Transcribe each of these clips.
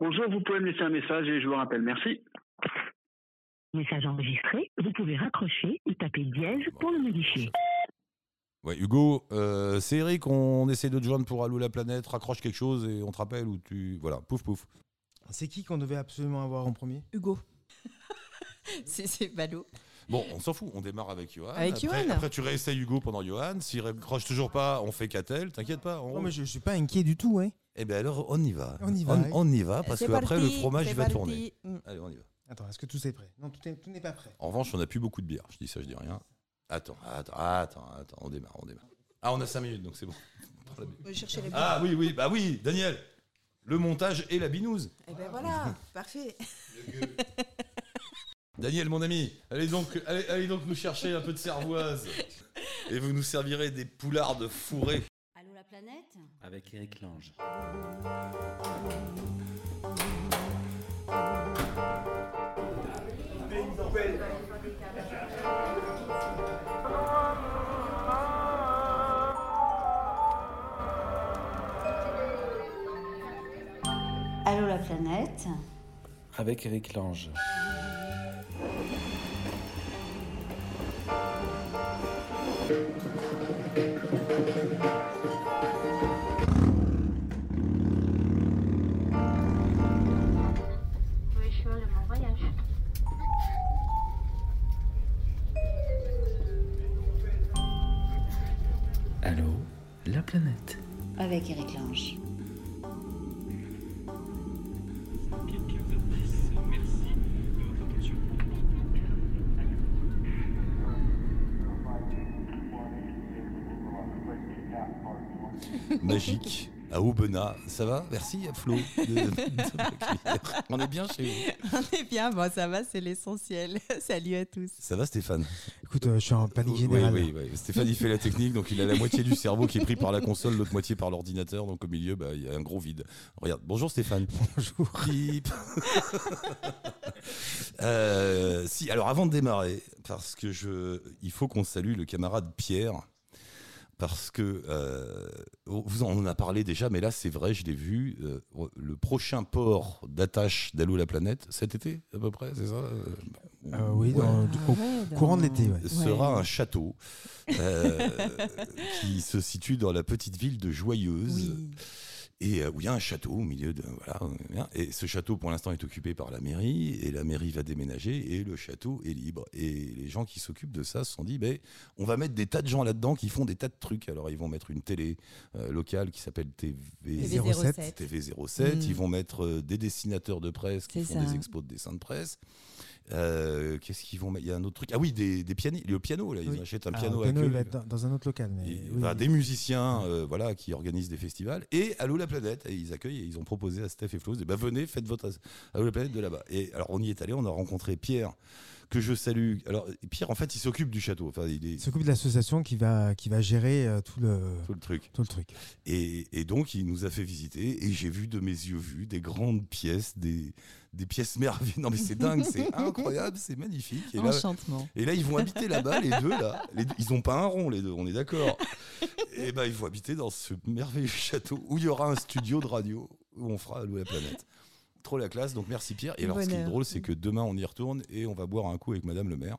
Bonjour, vous pouvez me laisser un message et je vous rappelle. Merci. Message enregistré, vous pouvez raccrocher ou taper dièse pour le modifier. Ouais, Hugo, euh, c'est Eric, on essaie de te joindre pour Allo la planète, raccroche quelque chose et on te rappelle ou tu... Voilà, pouf pouf. C'est qui qu'on devait absolument avoir en premier? Hugo. c'est c'est ballot. Bon, on s'en fout, on démarre avec Johan. Avec après, Johan. après, tu réessayes Hugo pendant Johan. S'il raccroche toujours pas, on fait Catel, t'inquiète pas. On... Non, mais je, je suis pas inquiet du tout, hein. Eh bien alors, on y va. On y va, On, y va, parce C'est qu'après, le fromage, il va parti. tourner. Mm. Allez, on y va. Attends, est-ce que tout est prêt? Non, tout est- tout n'est pas prêt. En revanche, on n'a plus beaucoup de bière. Je dis ça, je dis rien. Attends, attends, attends, attends, on démarre, on démarre. Ah, on a 5 minutes, donc c'est bon. Prends la bière. On va chercher les Ah oui, oui, bah oui, Daniel. Le montage et la binouse. Et ben voilà, parfait. Daniel, mon ami, allez donc, allez, allez donc nous chercher un peu de cervoise. Et vous nous servirez des poulardes fourrées. Allô la planète? Avec Eric Lange. Allô la planète? Avec Eric Lange. La planète. avec Eric Lange. Magique. À Aubenas. Ça va? Merci, Flo. de- de- on est bien chez vous. On est bien, bon ça va, c'est l'essentiel. Salut à tous. Ça va, Stéphane? Écoute, euh, je suis en panique Oui, générale. oui, oui. Stéphane, il fait la technique, donc il a la moitié du cerveau qui est pris par la console, l'autre moitié par l'ordinateur, donc au milieu, bah, il y a un gros vide. Regarde, bonjour Stéphane. Bonjour. Euh, si, alors avant de démarrer, parce que je, il faut qu'on salue le camarade Pierre. Parce que euh, vous en on en a parlé déjà, mais là c'est vrai, je l'ai vu. euh, le prochain port d'attache d'Allo la planète cet été à peu près, c'est ça euh, oui, Ouais. dans- Ah au ouais, dans- courant de l'été, ouais. sera Ouais. un château euh, qui se situe dans la petite ville de Joyeuse. Oui. Et euh, où il y a un château au milieu de. Voilà. euh, Et ce château, pour l'instant, est occupé par la mairie. Et la mairie va déménager. Et le château est libre. Et les gens qui s'occupent de ça se sont dit ben, on va mettre des tas de gens là-dedans qui font des tas de trucs. Alors, ils vont mettre une télé euh, locale qui s'appelle TV. TV 07. TV 07, Mm. ils vont mettre des dessinateurs de presse qui font ça. des expos de dessins de presse. Euh, Qu'est-ce qu'ils vont mettre? Il y a un autre truc. Ah oui, des, des pianis. Le piano, là, ils Oui. achètent un Alors, piano piano, à il queue. dans, dans un autre local. Mais Et, oui, oui. des musiciens euh, voilà, qui organisent des festivals. Et Allô la planète, et ils accueillent et ils ont proposé à Steph et Flo, bah, venez, faites votre Allô la planète de là-bas. Et alors on y est allé, on a rencontré Pierre, que je salue. Alors Pierre, en fait, il s'occupe du château, enfin, il est Il s'occupe de l'association qui va, qui va gérer euh, tout, le, tout le truc. tout le truc. Et, et donc, il nous a fait visiter, et j'ai vu de mes yeux vus des grandes pièces, des, des pièces merveilleuses. Non, mais c'est dingue, c'est incroyable, c'est magnifique. Et là, Enchantement. Et là, ils vont habiter là-bas, les deux, là. Les deux- ils ont pas un rond, les deux, on est d'accord. Et ben, ils vont habiter dans ce merveilleux château où il y aura un studio de radio où on fera Allô la planète. Trop la classe, donc merci Pierre. Et alors, ce qui est drôle, c'est que demain, on y retourne et on va boire un coup avec Madame le maire.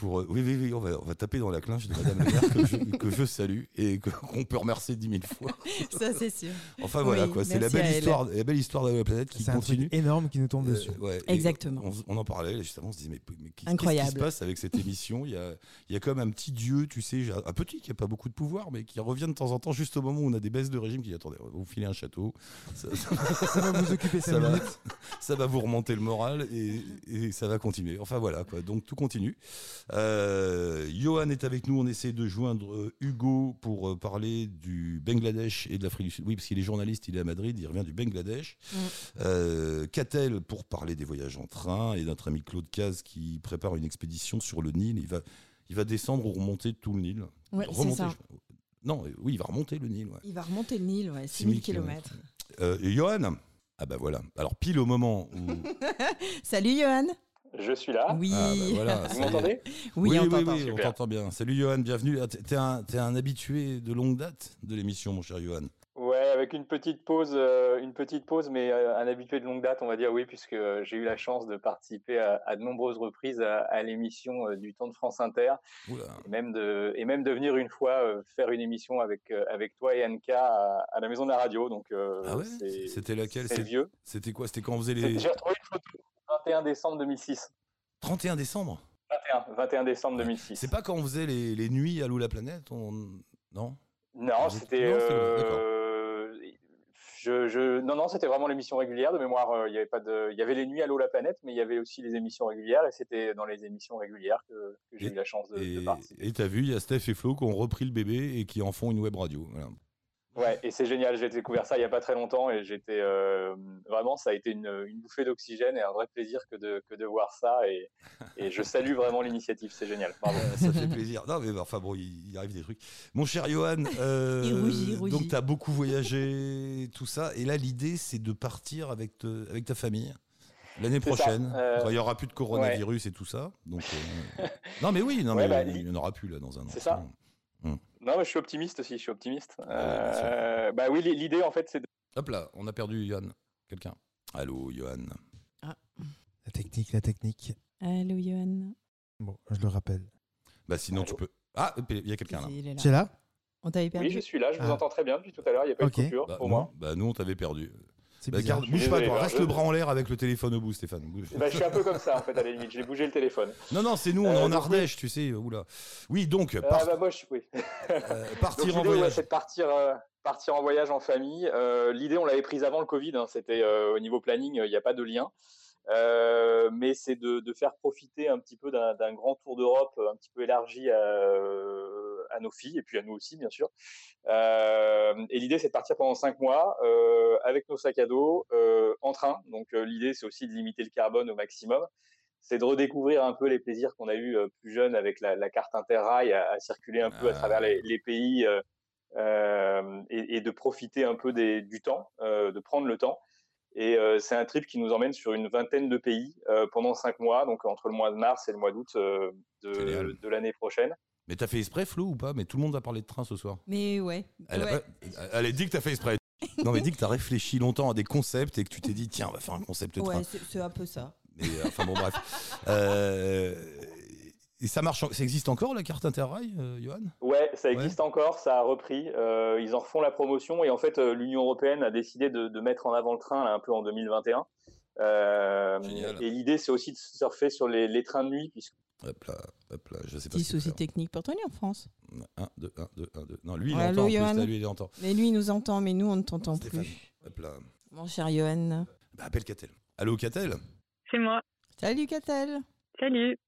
Pour, euh, oui, oui, oui, on va, on va taper dans la clinche de Madame maire que je, que je salue et qu'on peut remercier dix mille fois. Ça c'est sûr. Enfin voilà, Oui, quoi. C'est la belle elle. histoire, la belle histoire d'Allô la planète qui C'est un continue. truc énorme qui nous tombe Euh, dessus. ouais, Exactement. On, on en parlait, justement, on se disait, mais, mais qu'est-ce qui se passe avec cette émission? Il y, a, il y a comme un petit dieu, tu sais, un petit qui n'a pas beaucoup de pouvoir, mais qui revient de temps en temps, juste au moment où on a des baisses de régime, qui dit, attendez, on va vous filer un château, ça, ça- Ça va vous occuper 5 ça va, minutes. ça va vous remonter le moral et, et ça va continuer. Enfin voilà, quoi. donc tout continue. Euh, Johan est avec nous, on essaie de joindre euh, Hugo pour euh, parler du Bangladesh et de l'Afrique du Sud. Oui, parce qu'il est journaliste, il est à Madrid, il revient du Bangladesh. Mm. Euh, Catel pour parler des voyages en train et notre ami Claude Caz qui prépare une expédition sur le Nil. Il va, il va descendre ou remonter tout le Nil. Ouais, c'est Remonter, ça. je- Non, oui, il va remonter le Nil. ouais. Il va remonter le Nil, ouais, 6000 6000 km. Euh, et Johan? Ah bah voilà. Alors pile au moment où... Salut Johan. Je suis là. Oui. Ah bah voilà, Vous m'entendez? Oui, on oui, t'entend. oui, on t'entend bien. Salut Johan, bienvenue. Ah, T'es un, t'es un habitué de longue date de l'émission, mon cher Johan? Ouais, avec une petite pause, euh, une petite pause, mais euh, un habitué de longue date, on va dire oui, puisque euh, j'ai eu la chance de participer à, à de nombreuses reprises à, à l'émission euh, du Temps de France Inter, et même de, et même de venir une fois euh, faire une émission avec euh, avec toi et Anka à, à la Maison de la Radio. Donc euh, Ah ouais? c'est- C'était laquelle? c'est C'est- vieux. C'était quoi? C'était quand on faisait C'était- les J'ai retrouvé une photo. 21 décembre 2006. 31 décembre 21, 21 décembre 2006. C'est pas quand on faisait les, les nuits à l'eau la planète on... Non? Non, c'était. euh, je, je, non, non, c'était vraiment l'émission régulière de mémoire. euh, Il y avait pas de, il y avait les nuits à l'eau la planète, mais il y avait aussi les émissions régulières, et c'était dans les émissions régulières que, que j'ai eu la chance de, de Et participer. et t'as vu, il y a Steph et Flo qui ont repris le bébé et qui en font une web radio. Voilà. Ouais, et c'est génial. J'ai découvert ça il y a pas très longtemps, et j'étais euh, vraiment, ça a été une, une bouffée d'oxygène et un vrai plaisir que de, que de voir ça. Et, et je salue vraiment l'initiative. C'est génial. Bravo. Ça fait plaisir. Non, mais enfin bon, il, il arrive des trucs. Mon cher Johan, euh, Il rougit, il rougit. donc tu as beaucoup voyagé, tout ça. Et là, l'idée, c'est de partir avec, te- avec ta famille l'année prochaine. euh, il n'y aura plus de coronavirus et tout ça. Donc, euh, non, mais oui, non, Ouais, mais bah, il n'y en aura plus là dans un an. C'est ça. Non, mais je suis optimiste aussi. Je suis optimiste. Sûr. Euh, bah oui, l'idée en fait, c'est de Hop là, on a perdu Johan. Quelqu'un. Allô, Johan. La technique, la technique. Allô, Johan. Bon, je le rappelle. Bah sinon, tu peux. Ah, il y a quelqu'un là. Tu es là? On t'avait perdu. Oui, je suis là, je vous Ah. entends très bien depuis tout à l'heure, il n'y a pas de coupure Bah, pour non, moi. bah, nous, on t'avait perdu. C'est Bah, garde- suis bouge pas, toi. Reste je- le bras en l'air avec le téléphone au bout, Stéphane. Bah, je suis un peu comme ça en fait à la limite, j'ai bougé le téléphone. Non, non, c'est nous, on est Euh, en Ardèche, tu sais. Oula. Oui, donc, Ah par- bah moi je oui. euh, Donc partir en ouais, voyage. c'est de partir, euh, partir en voyage en famille. Euh, l'idée on l'avait prise avant le Covid, hein, c'était euh, au niveau planning, il n'y a pas de lien. Euh, mais c'est de, de faire profiter un petit peu d'un d'un grand tour d'Europe un petit peu élargi à, euh, à nos filles et puis à nous aussi bien sûr. Euh, et l'idée c'est de partir pendant cinq mois euh, avec nos sacs à dos euh, en train. Donc l'idée c'est aussi de limiter le carbone au maximum. C'est de redécouvrir un peu les plaisirs qu'on a eu plus jeunes avec la, la carte Interrail à, à circuler un peu à Ah. travers les, les pays euh, et, et de profiter un peu des, du temps, euh, de prendre le temps. Et euh, c'est un trip qui nous emmène sur une vingtaine de pays pendant cinq mois, donc entre le mois de mars et le mois d'août de l'année prochaine. Mais t'as fait exprès, Flo, ou pas? Mais tout le monde va parler de train ce soir. Mais ouais. Elle, a ouais. pas- elle a dit que t'as fait exprès. Non, mais dit que t'as réfléchi longtemps à des concepts et que tu t'es dit, tiens, on va faire un concept de train. Ouais, c'est un peu ça. Mais euh, enfin bon, bref. Euh, et ça marche, ça existe encore la carte Interrail, euh, Johan? Ouais, ça existe encore, ça a repris. euh, ils en refont la promotion et en fait, euh, l'Union européenne a décidé de, de mettre en avant le train là, un peu en 2021. Euh, et l'idée, c'est aussi de surfer sur les, les trains de nuit, puisque Hop là, hop là, je sais pas Petit souci faut technique pour Tony en France. faire. 1, 2, 1, 2, 1, 2. Non, lui, il Ouais, entend. plus, là, lui, il entend. Mais lui, il nous entend, mais nous, on ne t'entend plus. hop là. Mon cher Johan. Bah, appelle Catel. Allô, Catel? C'est moi. Salut, Catel. Salut.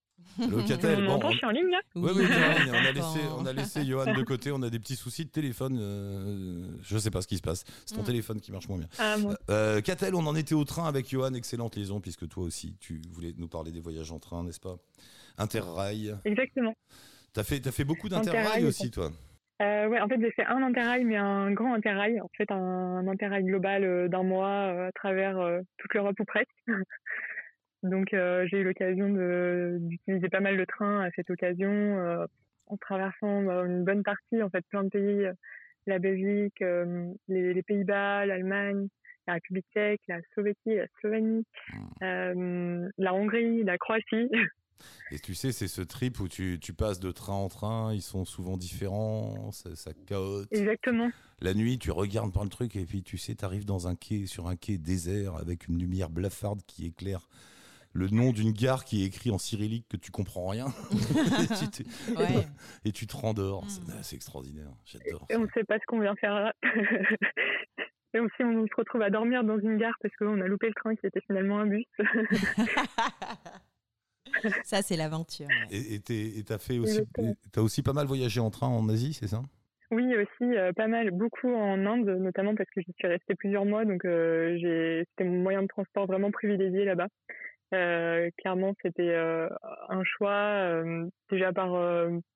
Allô, Catel. On Bon, on- je suis en ligne là Oui, oui, tiens, on, a laissé, on a laissé Johan de côté, on a des petits soucis de téléphone. euh, je sais pas ce qui se passe. C'est ton Mm. téléphone qui marche moins bien. Ah, bon. Euh, Catel, on en était au train avec Johan, excellente liaison, puisque toi aussi, tu voulais nous parler des voyages en train, n'est-ce pas? Interrail. Exactement. T'as fait, t'as fait beaucoup d'Interrail Interrail, aussi, toi? Euh, ouais, en fait, j'ai fait un interrail, mais un grand interrail. En fait, un interrail global euh, d'un mois euh, à travers euh, toute l'Europe ou presque. Donc, euh, j'ai eu l'occasion d'utiliser pas mal de trains à cette occasion, euh, en traversant euh, une bonne partie, en fait, plein de pays, euh, la Belgique, les, les Pays-Bas, l'Allemagne, la République tchèque, la la Slovénie, euh, la Hongrie, la Croatie. Et tu sais, c'est ce trip où tu, tu passes de train en train, ils sont souvent différents, ça, ça caote. Exactement. La nuit, tu regardes par le truc et puis tu sais, tu arrives dans un quai, sur un quai désert avec une lumière blafarde qui éclaire le nom d'une gare qui est écrit en cyrillique que tu comprends rien. et, tu te, Ouais. et tu te rendors. Mm. C'est c'est extraordinaire. J'adore. Et on ne sait pas ce qu'on vient faire là. Et aussi, on se retrouve à dormir dans une gare parce qu'on a loupé le train qui était finalement un bus. ça, c'est l'aventure. ouais. Et et t'as fait aussi, t'as aussi pas mal voyagé en train en Asie, c'est ça? Oui, aussi, euh, pas mal, beaucoup en Inde, notamment parce que j'y suis restée plusieurs mois, donc euh, j'ai- c'était mon moyen de transport vraiment privilégié là-bas. Euh, clairement, c'était euh, un choix euh, déjà par,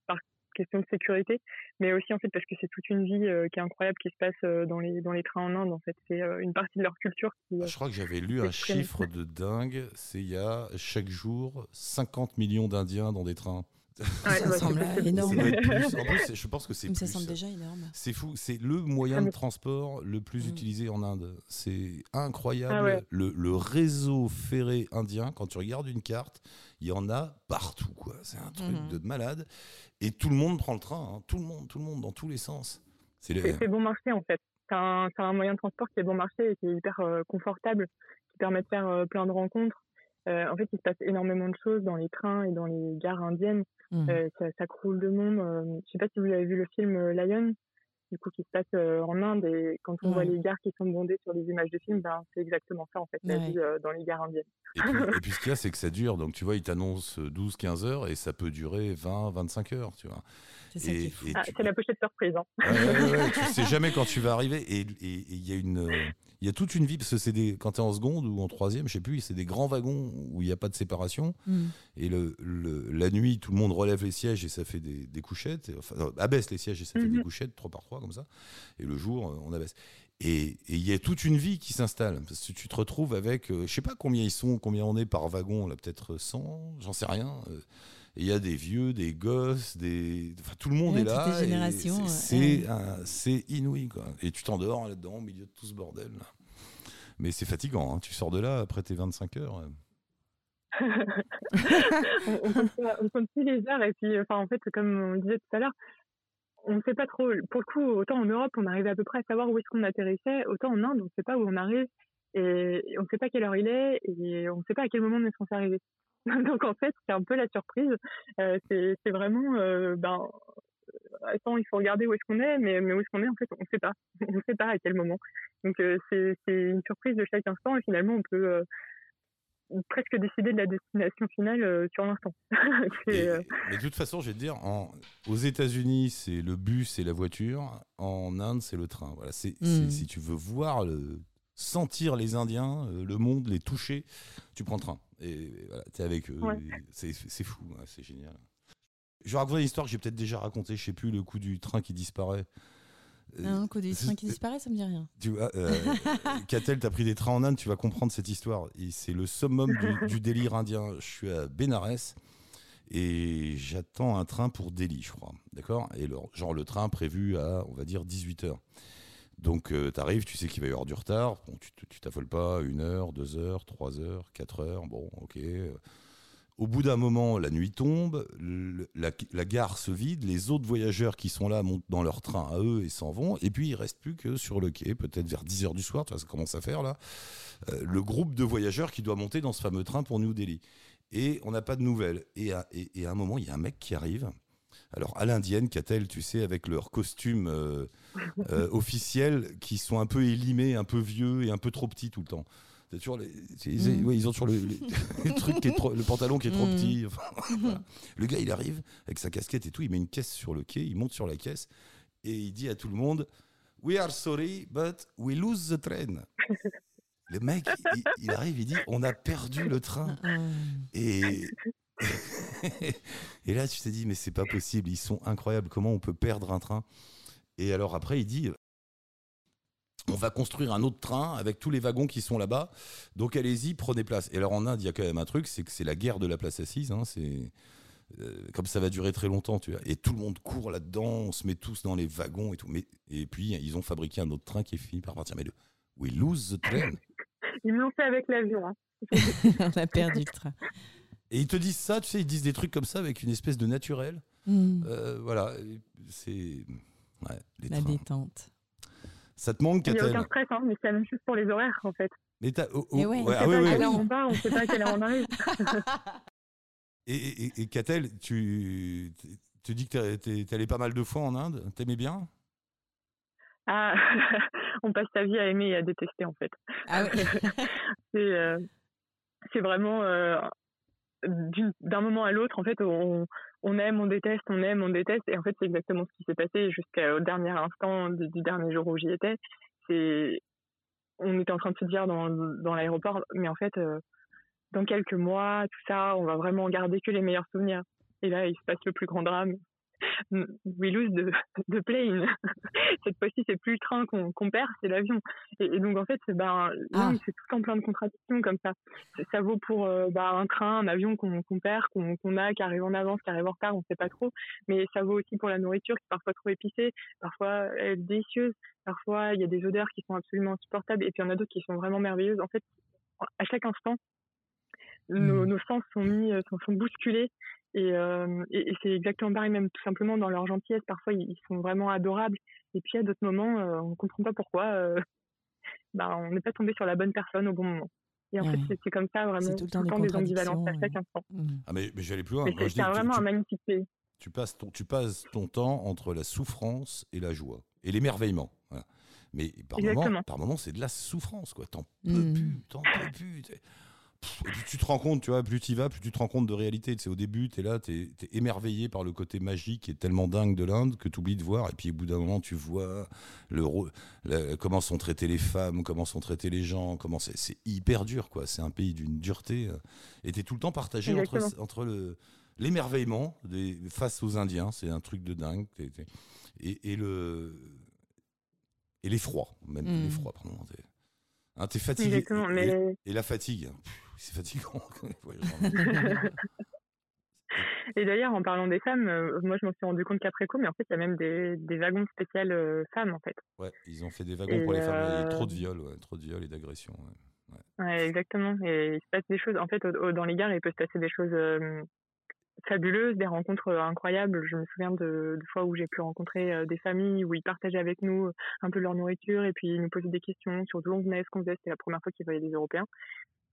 par question de sécurité, mais aussi en fait parce que c'est toute une vie qui est incroyable qui se passe dans les dans les trains en Inde. En fait, c'est une partie de leur culture qui. Je crois que j'avais lu un chiffre de dingue. C'est il y a chaque jour 50 millions d'Indiens dans des trains. Ouais, Ça semble énorme. Plus. En plus, je pense que c'est ça semble déjà énorme. C'est fou, c'est le moyen de transport le plus Mm. utilisé en Inde. C'est incroyable. Ah ouais. le, le réseau ferré indien, quand tu regardes une carte, il y en a partout. quoi. C'est un truc Mhm. de malade. Et tout le monde prend le train. hein. Tout le monde, tout le monde, dans tous les sens. C'est les- bon marché en fait. C'est un, c'est un moyen de transport qui est bon marché et qui est hyper euh, confortable, qui permet de faire euh, plein de rencontres. Euh, en fait, il se passe énormément de choses dans les trains et dans les gares indiennes. Mhm. Euh, ça, ça croule de monde. Euh, je sais pas si vous avez vu le film Lion, du coup, qui se passe euh, en Inde. Et quand on voit les gares qui sont bondées sur les images de films, ben, c'est exactement ça en fait, la Ouais. vie euh, dans les gares indiennes. Et puis, et puis ce qu'il y a, c'est que ça dure. Donc tu vois, ils t'annoncent 12-15 heures et ça peut durer 20-25 heures. Tu vois. C'est Ah, tu- la pochette surprise. Hein. Ouais, ouais, ouais, tu sais jamais quand tu vas arriver et et- et il y a une il y a toute une vie parce que c'est des quand tu es en seconde ou en troisième je sais plus c'est des grands wagons où il n'y a pas de séparation Mhm. et le, le- la nuit tout le monde relève les sièges et ça fait des, des couchettes et- enfin non, abaisse les sièges et ça fait des Mhm. couchettes trois par trois comme ça et le jour euh, on abaisse et et il y a toute une vie qui s'installe parce que tu te retrouves avec euh, je sais pas combien ils sont combien on est par wagon là peut-être 100 j'en sais rien euh, il y a des vieux, des gosses, des... Enfin, tout le monde Ouais, est toutes là. les et générations, c'est- ouais. Inouï, quoi. Et tu t'endors là-dedans, au milieu de tout ce bordel. là. Mais c'est fatigant, hein. tu sors de là après tes 25 heures. on, compte pas- on compte plus les heures et puis enfin en fait comme on disait tout à l'heure on ne sait pas trop. Pour le coup autant en Europe on arrivait à peu près à savoir où est-ce qu'on atterrissait autant en Inde on ne sait pas où on arrive et on ne sait pas quelle heure il est et on ne sait pas à quel moment on est censé arriver. Donc en fait c'est un peu la surprise. Euh, c'est vraiment euh, ben attends il faut regarder où est-ce qu'on est mais mais où est-ce qu'on est en fait on ne sait pas. On ne sait pas à quel moment. Donc euh, c'est c'est une surprise de chaque instant et finalement on peut euh, presque décider de la destination finale euh, sur l'instant. Et- euh, mais de toute façon, je vais te dire, en- aux États-Unis, c'est le bus et la voiture. En Inde, c'est le train. Voilà, c'est c'est- Mm. si tu veux voir, le, sentir les Indiens, euh, le monde, les toucher, tu prends le train. Et voilà, tu es avec eux. Ouais. C'est c'est fou, ouais, c'est génial. Je vais raconter une histoire que j'ai peut-être déjà racontée, je sais plus, le coup du train qui disparaît. Euh, Un trains qui disparaît, ça me dit rien. tu vois, euh, Catel, t'as pris des trains en Inde, tu vas comprendre cette histoire. Et C'est le summum du, du délire indien. Je suis à Benares et j'attends un train pour Delhi, je crois. D'accord? Et le, genre le train prévu à, on va dire, 18h. Donc tu t'arrives, tu sais qu'il va y avoir du retard. Bon, tu t'affoles pas, une heure, deux heures, trois heures, quatre heures. Bon, ok. Au bout d'un moment, la nuit tombe, le- la, la gare se vide, les autres voyageurs qui sont là montent dans leur train à eux et s'en vont, et puis il reste plus que sur le quai, peut-être vers 10h du soir, tu vois, ça commence à faire là, euh, le groupe de voyageurs qui doit monter dans ce fameux train pour New Delhi. Et on n'a pas de nouvelles. Et à, et- et à un moment, il y a un mec qui arrive. Alors, à l'indienne, qu'a-t-elle, tu sais, avec leurs costumes euh, euh, officiels qui sont un peu élimés, un peu vieux et un peu trop petits tout le temps. T'as toujours les, c'est- ils, Mm. ouais, ils ont toujours le, truc qui est trop- le pantalon qui est trop Mm. petit. enfin, voilà. Le gars, il arrive avec sa casquette et tout, il met une caisse sur le quai, il monte sur la caisse et il dit à tout le monde We are sorry, but we lose the train. Le mec, il, il arrive, il dit On a perdu le train. Ah, Et, et là, tu t'es dit Mais c'est pas possible, ils sont incroyables. Comment on peut perdre un train? Et alors après, il dit on va construire un autre train avec tous les wagons qui sont là-bas. Donc allez-y, prenez place. Et alors en Inde, il y a quand même un truc, c'est que c'est la guerre de la place assise. hein, c'est euh, comme ça va durer très longtemps, tu vois. Et tout le monde court là-dedans, on se met tous dans les wagons et tout. Mais et puis ils ont fabriqué un autre train qui est fini par partir. Mais le we lose the train. Ils me l'ont fait avec l'avion. Hein. On a perdu le train. Et ils te disent ça, tu sais, ils disent des trucs comme ça avec une espèce de naturel. Hmm, Euh, voilà, c'est ouais, La trains. détente. Ça te manque, Il n'y a aucun stress, hein, mais c'est la même chose pour les horaires en fait. Mais t'as- oh, Eh oh, ouais. On ouais, ne ah sait oui, oui. on part, on ne sait pas à quelle heure on arrive. Et, et, et Catel, tu, tu dis que t'es allé pas mal de fois en Inde. T'aimais bien? Ah, on passe sa vie à aimer et à détester en fait. Ah ouais. c'est euh, c'est vraiment euh, d'un moment à l'autre en fait on, on aime on déteste on aime on déteste. Et en fait c'est exactement ce qui s'est passé jusqu'au dernier instant du, dernier jour où j'y étais. C'est on était en train de se dire dans, dans l'aéroport mais en fait euh, dans quelques mois tout ça on va vraiment garder que les meilleurs souvenirs. Et là il se passe le plus grand drame we lose the, the plane. Cette fois-ci, c'est plus le train qu'on qu'on perd, c'est l'avion. Et, et donc, en fait, ben, Ah. c'est tout en plein de contradictions comme ça. Ça vaut pour euh, bah, un train, un avion qu'on qu'on perd, qu'on qu'on a, qui arrive en avance, qui arrive en retard, on sait pas trop. Mais ça vaut aussi pour la nourriture qui est parfois trop épicée, parfois délicieuse, parfois il y a des odeurs qui sont absolument insupportables, et puis il y en a d'autres qui sont vraiment merveilleuses. En fait, à chaque instant, nos, Mm. nos sens sont mis, euh, sont, sont bousculés. Et, euh, et, et c'est exactement pareil, même tout simplement dans leur gentillesse. Parfois, ils, ils sont vraiment adorables. Et puis, à d'autres moments, euh, on ne comprend pas pourquoi. euh, bah, on n'est pas tombé sur la bonne personne au bon moment. Et en Ouais. fait, c'est- comme ça, vraiment, C'est tout le temps des des ambivalences à chaque instant. Mm. Ah, mais, mais aller plus loin. C'est je dis c'est que tu- vraiment tu- un magnifique pays. tu passes ton, tu passes ton temps entre la souffrance et la joie et l'émerveillement. voilà. Mais par moment, Exactement. par moment, c'est de la souffrance, quoi. T'en peux Mm. plus, t'en peux plus. Et puis tu te rends compte, tu vois, plus tu y vas, plus tu te rends compte de réalité. Tu sais, au début, tu es là, tu es, émerveillé par le côté magique et tellement dingue de l'Inde que tu oublies de voir. Et puis au bout d'un moment, tu vois le, comment sont traitées les femmes, comment sont traités les gens, comment c'est hyper dur, quoi. C'est un pays d'une dureté. euh, Et tu es tout le temps partagé entre, Exactement. entre le l'émerveillement face aux Indiens, c'est un truc de dingue. et, et le et l'effroi, même Mm. l'effroi, pardon. T'es hein, t'es fatigué. Et- et la fatigue, pff, c'est fatigant. Et d'ailleurs, en parlant des femmes, euh, moi, je m'en suis rendu compte qu'après coup, mais en fait, il y a même des, des wagons spéciaux euh, femmes, en fait. Ouais, ils ont fait des wagons Et, pour les femmes. Il y a euh, trop de viols, ouais, trop de viols et d'agressions. ouais. Ouais, exactement. Et il se passe des choses. En fait, au- au- dans les gares, il peut se passer des choses euh, fabuleuses, des rencontres euh, incroyables. Je me souviens de, de fois où j'ai pu rencontrer euh, des familles où ils partageaient avec nous un peu leur nourriture et puis ils nous posaient des questions sur d'où on venait, ce qu'on faisait. C'était la première fois qu'ils voyaient des Européens.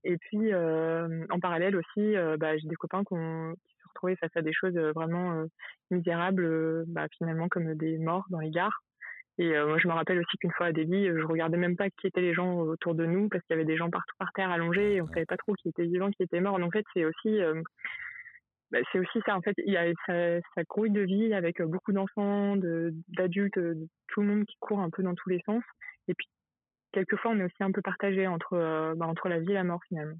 Et puis, euh, en parallèle aussi, euh, bah, j'ai des copains qu'on- qui se retrouvaient face à des choses euh, vraiment misérables, bah, finalement comme des morts dans les gares. Et euh, moi, je me rappelle aussi qu'une fois à Delhi, je regardais même pas qui étaient les gens autour de nous parce qu'il y avait des gens partout par terre allongés et on savait pas trop qui était vivant, qui était mort. Donc, en fait, c'est aussi, euh, bah, c'est aussi ça. En fait, il y a ça grouille de vie avec beaucoup d'enfants, de- d'adultes, de, tout le monde qui court un peu dans tous les sens. Et puis, quelquefois, on est aussi un peu partagé entre, euh, bah, entre la vie et la mort finalement.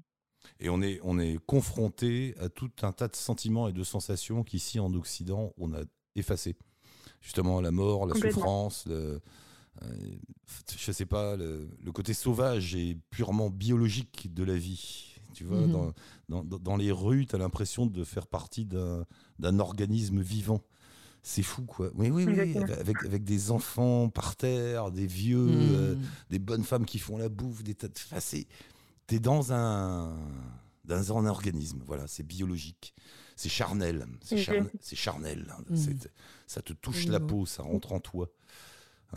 Et on est, on est confronté à tout un tas de sentiments et de sensations qu'ici en Occident, on a effacé. Justement, la mort, la souffrance, le, euh, je sais pas, le, le côté sauvage et purement biologique de la vie. Tu vois, Mhm. dans, dans, dans- dans les rues, tu as l'impression de faire partie d'un organisme vivant. C'est fou, quoi. Oui, oui, oui. Avec, avec des enfants par terre, des vieux, Mm. euh, des bonnes femmes qui font la bouffe, des tas de. Enfin, c'est- T'es dans un, dans un organisme, voilà, c'est biologique, c'est charnel, c'est charnel, hein, Mm. c'est- ça te touche la peau, ça rentre en toi.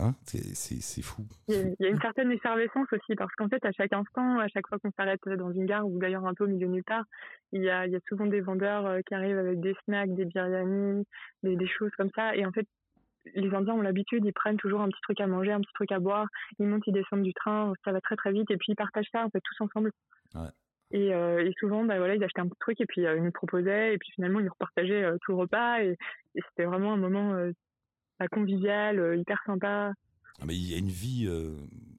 Hein c'est- fou. Il y, a, une certaine effervescence aussi parce qu'en fait, à chaque instant, à chaque fois qu'on s'arrête dans une gare ou d'ailleurs un peu au milieu de nulle part, il y a, il y a souvent des vendeurs euh, qui arrivent avec des snacks, des biryani, des, des choses comme ça. Et en fait, les Indiens ont l'habitude, ils prennent toujours un petit truc à manger, un petit truc à boire, ils montent, ils descendent du train, ça va très très vite et puis ils partagent ça en fait tous ensemble. Ouais. Et, euh, et souvent, bah voilà, ils achetaient un petit truc et puis euh, ils nous proposaient et puis finalement ils repartageaient euh, tout le repas et, et c'était vraiment un moment convivial, euh, hyper sympa. Ah, Mais il y a une vie. euh,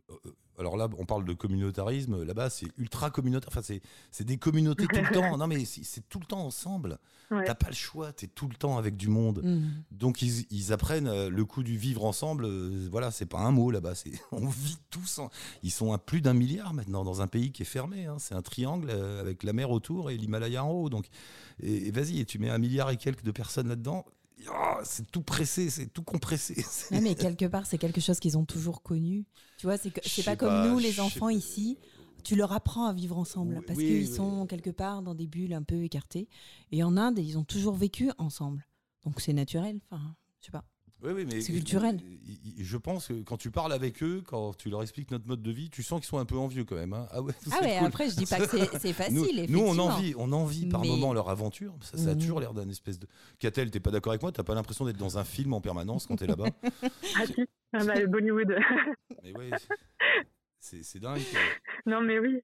euh, alors là, on parle de communautarisme. Là-bas, c'est ultra communautaire. Enfin, c'est c'est des communautés tout le temps. Non, mais c'est c'est tout le temps ensemble. Ouais. T'as pas le choix. T'es tout le temps avec du monde. Mm. Donc ils, ils apprennent le coup du vivre ensemble. voilà, c'est pas un mot là-bas. C'est on vit tous. en- Ils sont à plus d'un milliard maintenant dans un pays qui est fermé. hein. C'est un triangle avec la mer autour et l'Himalaya en haut. Donc et, et vas-y, et tu mets un milliard et quelques de personnes là-dedans. Ah, c'est tout pressé, c'est tout compressé. Ouais, mais quelque part, c'est quelque chose qu'ils ont toujours connu. Tu vois, c'est sais pas comme pas, nous, les enfants pas. ici. Tu leur apprends à vivre ensemble Oui, parce oui, qu'ils oui. sont quelque part dans des bulles un peu écartées. Et en Inde, ils ont toujours vécu ensemble. Donc c'est naturel. Enfin, je sais pas. Oui, oui, mais C'est culturel. Je pense que quand tu parles avec eux, quand tu leur expliques notre mode de vie, tu sens qu'ils sont un peu envieux quand même. hein. Ah ouais, Ah ouais, cool. après, je dis pas que c'est- facile. Nous, nous, on effectivement. envie, on envie par Mais- moment leur aventure. Ça, ça a Mhm. toujours l'air d'un espèce de. Catel, t'es pas d'accord avec moi T'as pas l'impression d'être dans un film en permanence quand t'es là-bas Ah si, ah bah, Bollywood. Mais ouais, c'est c'est dingue. quoi. non mais oui.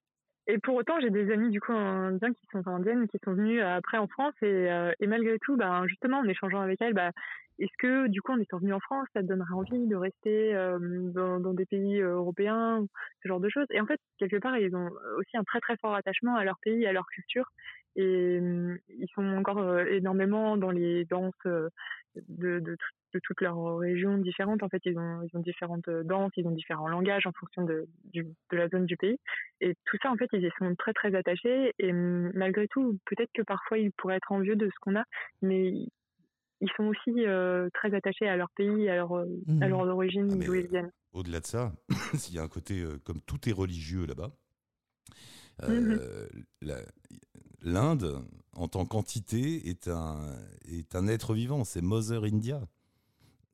Et pour autant, j'ai des amis du coup indiens qui sont indiennes qui sont venus euh, après en France et, euh, et malgré tout, ben justement en échangeant avec elles, bah, est-ce que du coup en étant venu en France, ça te donnerait envie de rester euh, dans, dans des pays euh, européens, ce genre de choses? Et en fait, quelque part, ils ont aussi un très très fort attachement à leur pays, à leur culture. Et hum, ils sont encore euh, énormément dans les danses de, de, tout- de toutes leurs régions différentes. En fait, ils ont, ils ont différentes euh, danses, ils ont différents langages en fonction de, du- de la zone du pays. Et tout ça, en fait, ils y sont très, très attachés. Et malgré tout, peut-être que parfois, ils pourraient être envieux de ce qu'on a, mais ils sont aussi euh, très attachés à leur pays, à leur, euh, à leur origine, Ah, d'où ils viennent. Au-delà de ça, s'il y a un côté, euh, comme tout est religieux là-bas, euh, la- l'Inde, en tant qu'entité, est un, est un être vivant. C'est Mother India.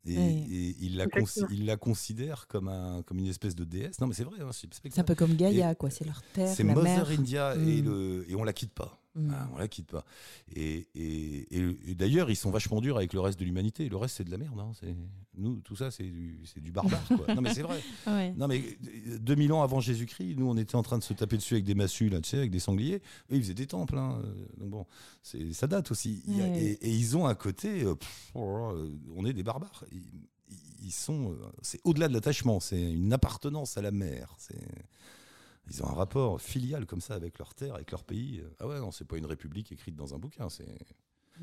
Et, Ouais. et il, la il considère comme, un, comme une espèce de déesse. Non, mais c'est vrai. hein, c'est- un peu comme Gaïa, Et quoi. C'est leur terre, C'est Mother. India et, Mm. le, et on la quitte pas. Mm. Ah, on la quitte pas. Et, et- et- et d'ailleurs, ils sont vachement durs avec le reste de l'humanité. Le reste, c'est de la merde. hein. C'est- Nous, tout ça, c'est du, barbare. Quoi. non, mais c'est vrai. Ouais. Non, mais euh, 2000 ans avant Jésus-Christ, nous, on était en train de se taper dessus avec des massues, là, tu sais, avec des sangliers. Ils faisaient des temples. hein. Donc bon, ça date aussi. Il a- et, ils ont un côté, euh, pff, oh euh, on est des barbares. Ils, ils sont, euh, c'est au-delà de l'attachement, c'est une appartenance à la mer. C'est, ils ont un rapport filial comme ça avec leur terre, avec leur pays. Ah ouais, non, c'est pas une république écrite dans un bouquin, c'est,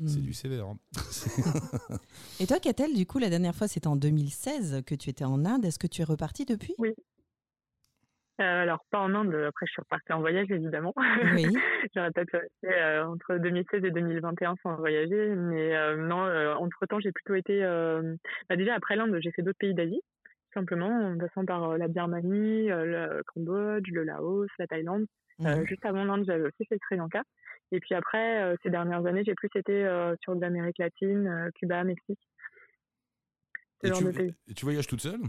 c'est Mm. du sévère. hein. Et toi, Catel, du coup, la dernière fois, c'était en 2016 que tu étais en Inde. Est-ce que tu es reparti depuis? Oui. Euh, alors, pas en Inde, après je suis repartie en voyage évidemment. Oui. J'aurais pas pu rester euh, entre 2016 et 2021 sans voyager, mais euh, non, entre temps j'ai plutôt été. euh, bah, déjà après l'Inde, j'ai fait d'autres pays d'Asie, simplement, en passant par euh, la Birmanie, euh, le Cambodge, le Laos, la Thaïlande. Euh, Mhm. juste avant l'Inde, j'avais aussi fait le Sri Lanka. Et puis après, ces dernières années, j'ai plus été sur l'Amérique latine, Cuba, Mexique. Et tu, et voyages toute seule?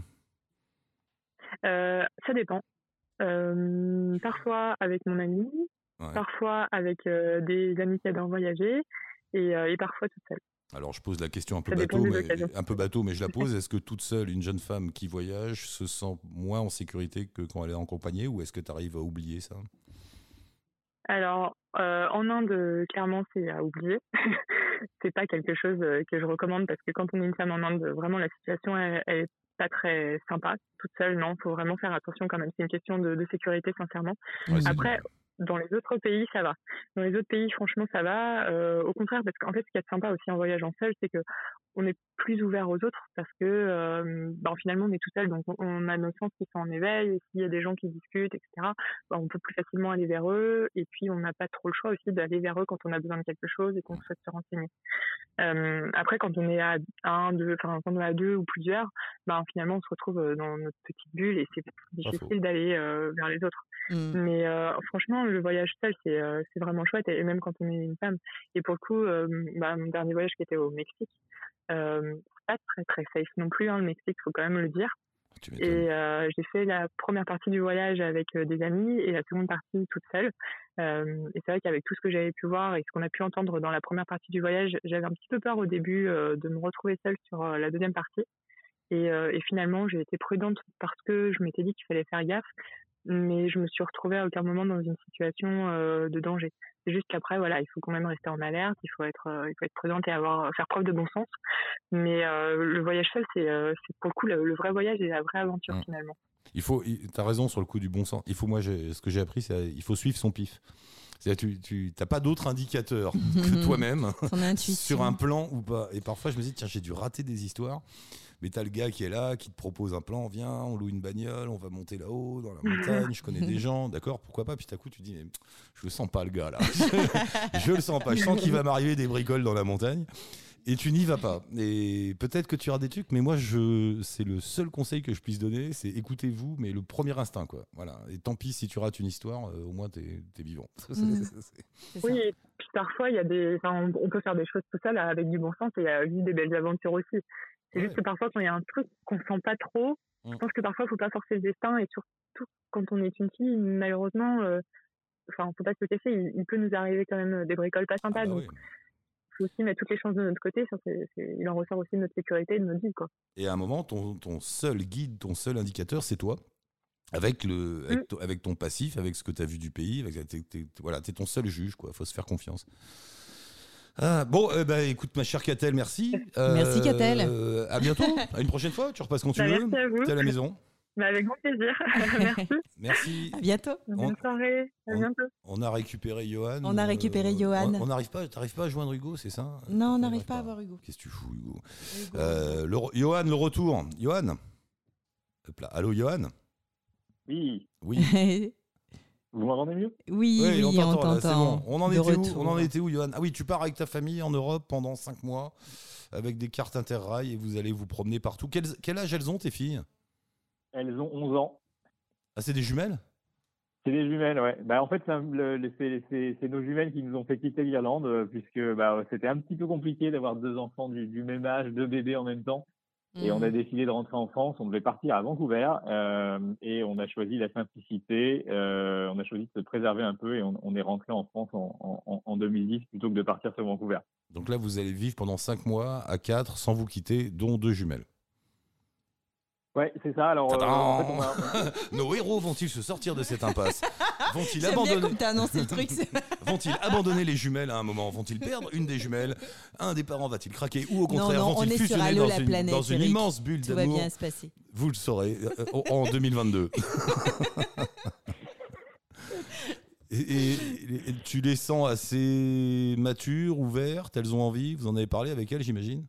Euh, ça dépend. Euh, parfois avec mon ami, Ouais. parfois avec euh, des amis qui adorent voyager et, et parfois toute seule. Alors je pose la question un peu bateau, mais, occasions. un peu bateau, mais je la pose. Est-ce que toute seule, une jeune femme qui voyage se sent moins en sécurité que quand elle est accompagnée, ou est-ce que tu arrives à oublier ça? Alors, euh, en Inde, euh, clairement, c'est à oublier. c'est pas quelque chose euh, que je recommande parce que quand on est une femme en Inde, vraiment, la situation, elle, elle est pas très sympa. Toute seule, non, faut vraiment faire attention quand même. C'est une question de, de sécurité, sincèrement. Ouais, Après. Dans les autres pays, ça va. Dans les autres pays, franchement, ça va. Euh, au contraire, parce qu'en fait, ce qui est sympa aussi en voyageant seul, c'est que on est plus ouvert aux autres parce que euh, ben, finalement, on est tout seul, donc on, on a nos sens qui sont en éveil. Et s'il y a des gens qui discutent, etc., ben, on peut plus facilement aller vers eux. Et puis, on n'a pas trop le choix aussi d'aller vers eux quand on a besoin de quelque chose et qu'on souhaite se renseigner. Euh, après, quand on est à un, deux, enfin, quand on est à deux ou plusieurs, ben, finalement, on se retrouve dans notre petite bulle et c'est difficile d'aller euh, vers les autres. Mm. Mais euh, franchement, le voyage seul, c'est euh, c'est vraiment chouette, et même quand on est une femme. Et pour le coup, euh, bah, mon dernier voyage qui était au Mexique, pas très très safe non plus, hein, le Mexique, faut quand même le dire. Et euh, j'ai fait la première partie du voyage avec euh, des amis et la seconde partie toute seule. Euh, et c'est vrai qu'avec tout ce que j'avais pu voir et ce qu'on a pu entendre dans la première partie du voyage, j'avais un petit peu peur au début euh, de me retrouver seule sur euh, la deuxième partie. Et, euh, et finalement, j'ai été prudente parce que je m'étais dit qu'il fallait faire gaffe, mais je me suis retrouvée à aucun moment dans une situation euh, de danger. C'est juste qu'après, voilà, il faut quand même rester en alerte, il faut être, euh, il faut être prudente et avoir faire preuve de bon sens. Mais euh, le voyage seul, c'est euh, c'est pour le coup le, le vrai voyage et la vraie aventure finalement. Il faut, tu as raison sur le coup du bon sens. Il faut, moi, ce que j'ai appris, c'est il faut suivre son pif. C'est-à-dire, tu n'as pas d'autre indicateur que toi-même Son intuition. sur un plan ou pas. Et parfois, je me dis, tiens, j'ai dû rater des histoires. Mais t'as le gars qui est là, qui te propose un plan, viens, on loue une bagnole, on va monter là-haut, dans la montagne, je connais des gens, d'accord, pourquoi pas? Puis d'un coup, tu dis, mais je le sens pas, le gars, là. je le sens pas, je sens qu'il va m'arriver des bricoles dans la montagne. Et tu n'y vas pas. Et peut-être que tu auras des trucs, mais moi, je, c'est le seul conseil que je puisse donner, c'est écoutez-vous, mais le premier instinct, quoi. Voilà. Et tant pis si tu rates une histoire, euh, au moins t'es es vivant. Mm. Oui, et puis parfois, il y a des, enfin, on on peut faire des choses tout seul avec du bon sens et euh, vivre des belles aventures aussi. C'est Ouais. juste que parfois, quand il y a un truc qu'on sent pas trop, Mm. je pense que parfois, il faut pas forcer le destin et surtout quand on est une fille, malheureusement, euh, enfin, faut pas se le cacher, il, il peut nous arriver quand même des bricoles pas Ah sympas. bah donc, oui. faut aussi mettre toutes les chances de notre côté. Ça, c'est- c'est- il en ressort aussi de notre sécurité et de notre vie, quoi. Et à un moment, ton, ton seul guide, ton seul indicateur, c'est toi. Avec, le, avec, Mm. ton, avec ton passif, avec ce que tu as vu du pays. Avec, t'es, t'es- voilà, tu es ton seul juge, quoi. faut se faire confiance. Ah, bon, ben, écoute, ma chère Catel, merci. Merci, Catel. Euh, à bientôt. à une prochaine fois. Tu repasses quand tu Bah, veux. merci à vous. T'es à la maison. Mais avec grand plaisir. Merci. Merci. À bientôt. Bonne soirée. À On- bientôt. On a récupéré Johan. On a récupéré Johan. On n'arrive pas, t'arrives pas à joindre Hugo, c'est ça? Non, on n'arrive pas à voir Hugo. Qu'est-ce que tu fous, Hugo? Euh, le Johan, le retour. Johan? Hop là. Allô, Johan? Oui. Oui. Vous m'entendez mieux? Oui, oui, on t'entend, bon. On en était où? On en était où, Johan? Ah oui, tu pars avec ta famille en Europe pendant 5 mois avec des cartes interrail et vous allez vous promener partout. Quel, quel âge elles ont, tes filles? Elles ont 11 ans. Ah, c'est des jumelles? C'est des jumelles, ouais. Bah, en fait, c'est nos jumelles qui nous ont fait quitter l'Irlande, euh, puisque bah, c'était un petit peu compliqué d'avoir deux enfants du, du même âge, deux bébés en même temps. Et on a Mm. décidé de rentrer en France. On devait partir à Vancouver euh, et on a choisi la simplicité. euh, on a choisi de se préserver un peu et on, on est rentré en France en, en- en 2010 plutôt que de partir sur Vancouver. Donc là, vous allez vivre pendant 5 mois à 4 sans vous quitter, dont deux jumelles. Ouais, c'est ça. Alors, euh, en fait, on a- Nos héros vont-ils se sortir de cette impasse Vont-ils bien abandonner annoncé le truc. Vont-ils abandonner les jumelles à un moment Vont-ils perdre une des jumelles Un des parents va-t-il craquer Ou au contraire, non, on vont-ils est sur fusionner dans, la une, planète, dans une immense bulle Tout va d'amour bien se passer. Vous le saurez euh, en 2022. et, et- et tu les sens assez matures, ouvertes Elles ont envie Vous en avez parlé avec elles, j'imagine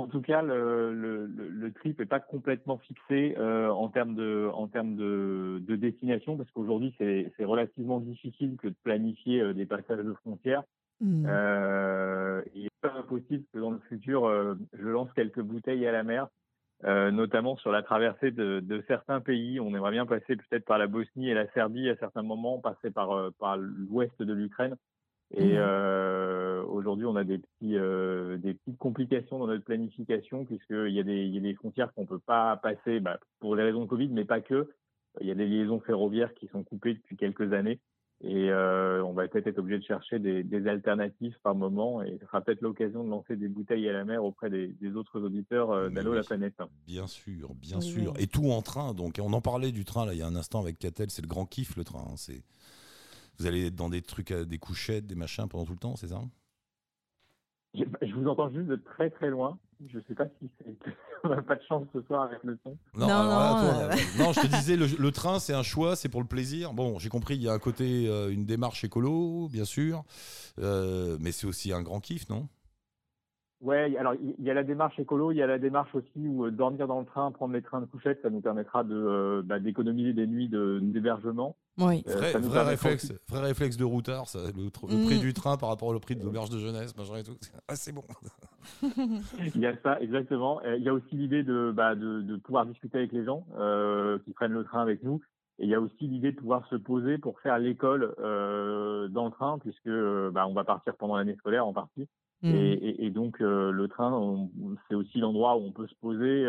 En tout cas, le, le, le- le trip n'est pas complètement fixé euh, en termes de, en termes de, de destination, parce qu'aujourd'hui, c'est relativement difficile que de planifier euh, des passages de frontières. Mm. Euh, il est pas impossible que dans le futur, je lance quelques bouteilles à la mer, notamment sur la traversée de, de certains pays. On aimerait bien passer peut-être par la Bosnie et la Serbie à certains moments, passer par, par l'ouest de l'Ukraine. Et Mhm. euh, aujourd'hui, on a des, petits, euh, des petites complications dans notre planification, puisqu'il y, a des- il y a des frontières qu'on peut pas passer bah, pour les raisons de Covid, mais pas que. Il y a des liaisons ferroviaires qui sont coupées depuis quelques années. Et euh, on va peut-être être obligé de chercher des, des alternatives par moment. Et ce sera peut-être l'occasion de lancer des bouteilles à la mer auprès des, des autres auditeurs euh, d'Allo oui. la planète. Bien sûr, bien Oui, sûr. oui. Et tout en train. Donc, on en parlait du train là il y a un instant avec Catel. C'est le grand kiff le train. hein. C'est vous allez être dans des trucs, à- des couchettes, des machins pendant tout le temps, c'est ça Je, je vous entends juste de très très loin. Je sais pas si on n'a pas de chance ce soir avec le son. Non, là, non, toi, euh, euh, non, je te disais, le, le train, c'est un choix, c'est pour le plaisir. Bon, j'ai compris, il y a un côté, euh, une démarche écolo, bien sûr, euh, mais c'est aussi un grand kiff, non? Ouais, alors il y a la démarche écolo, il y a la démarche aussi où euh, dormir dans le train, prendre les trains de couchette, ça nous permettra de euh, bah, d'économiser des nuits de- d'hébergement. Oui. Euh, vrai, vrai réflexe, vrai réflexe de routard, ça, le, Mm. prix du train par rapport au prix de l'auberge de jeunesse, machin et tout. Ah, c'est bon. Il y a ça, exactement. Il y a aussi l'idée de, bah, de, de pouvoir discuter avec les gens euh, qui prennent le train avec nous. Et il y a aussi l'idée de pouvoir se poser pour faire l'école euh, dans le train, puisque bah, on va partir pendant l'année scolaire en partie. Mm. Et, et- et donc euh, le train, c'est aussi l'endroit où on peut se poser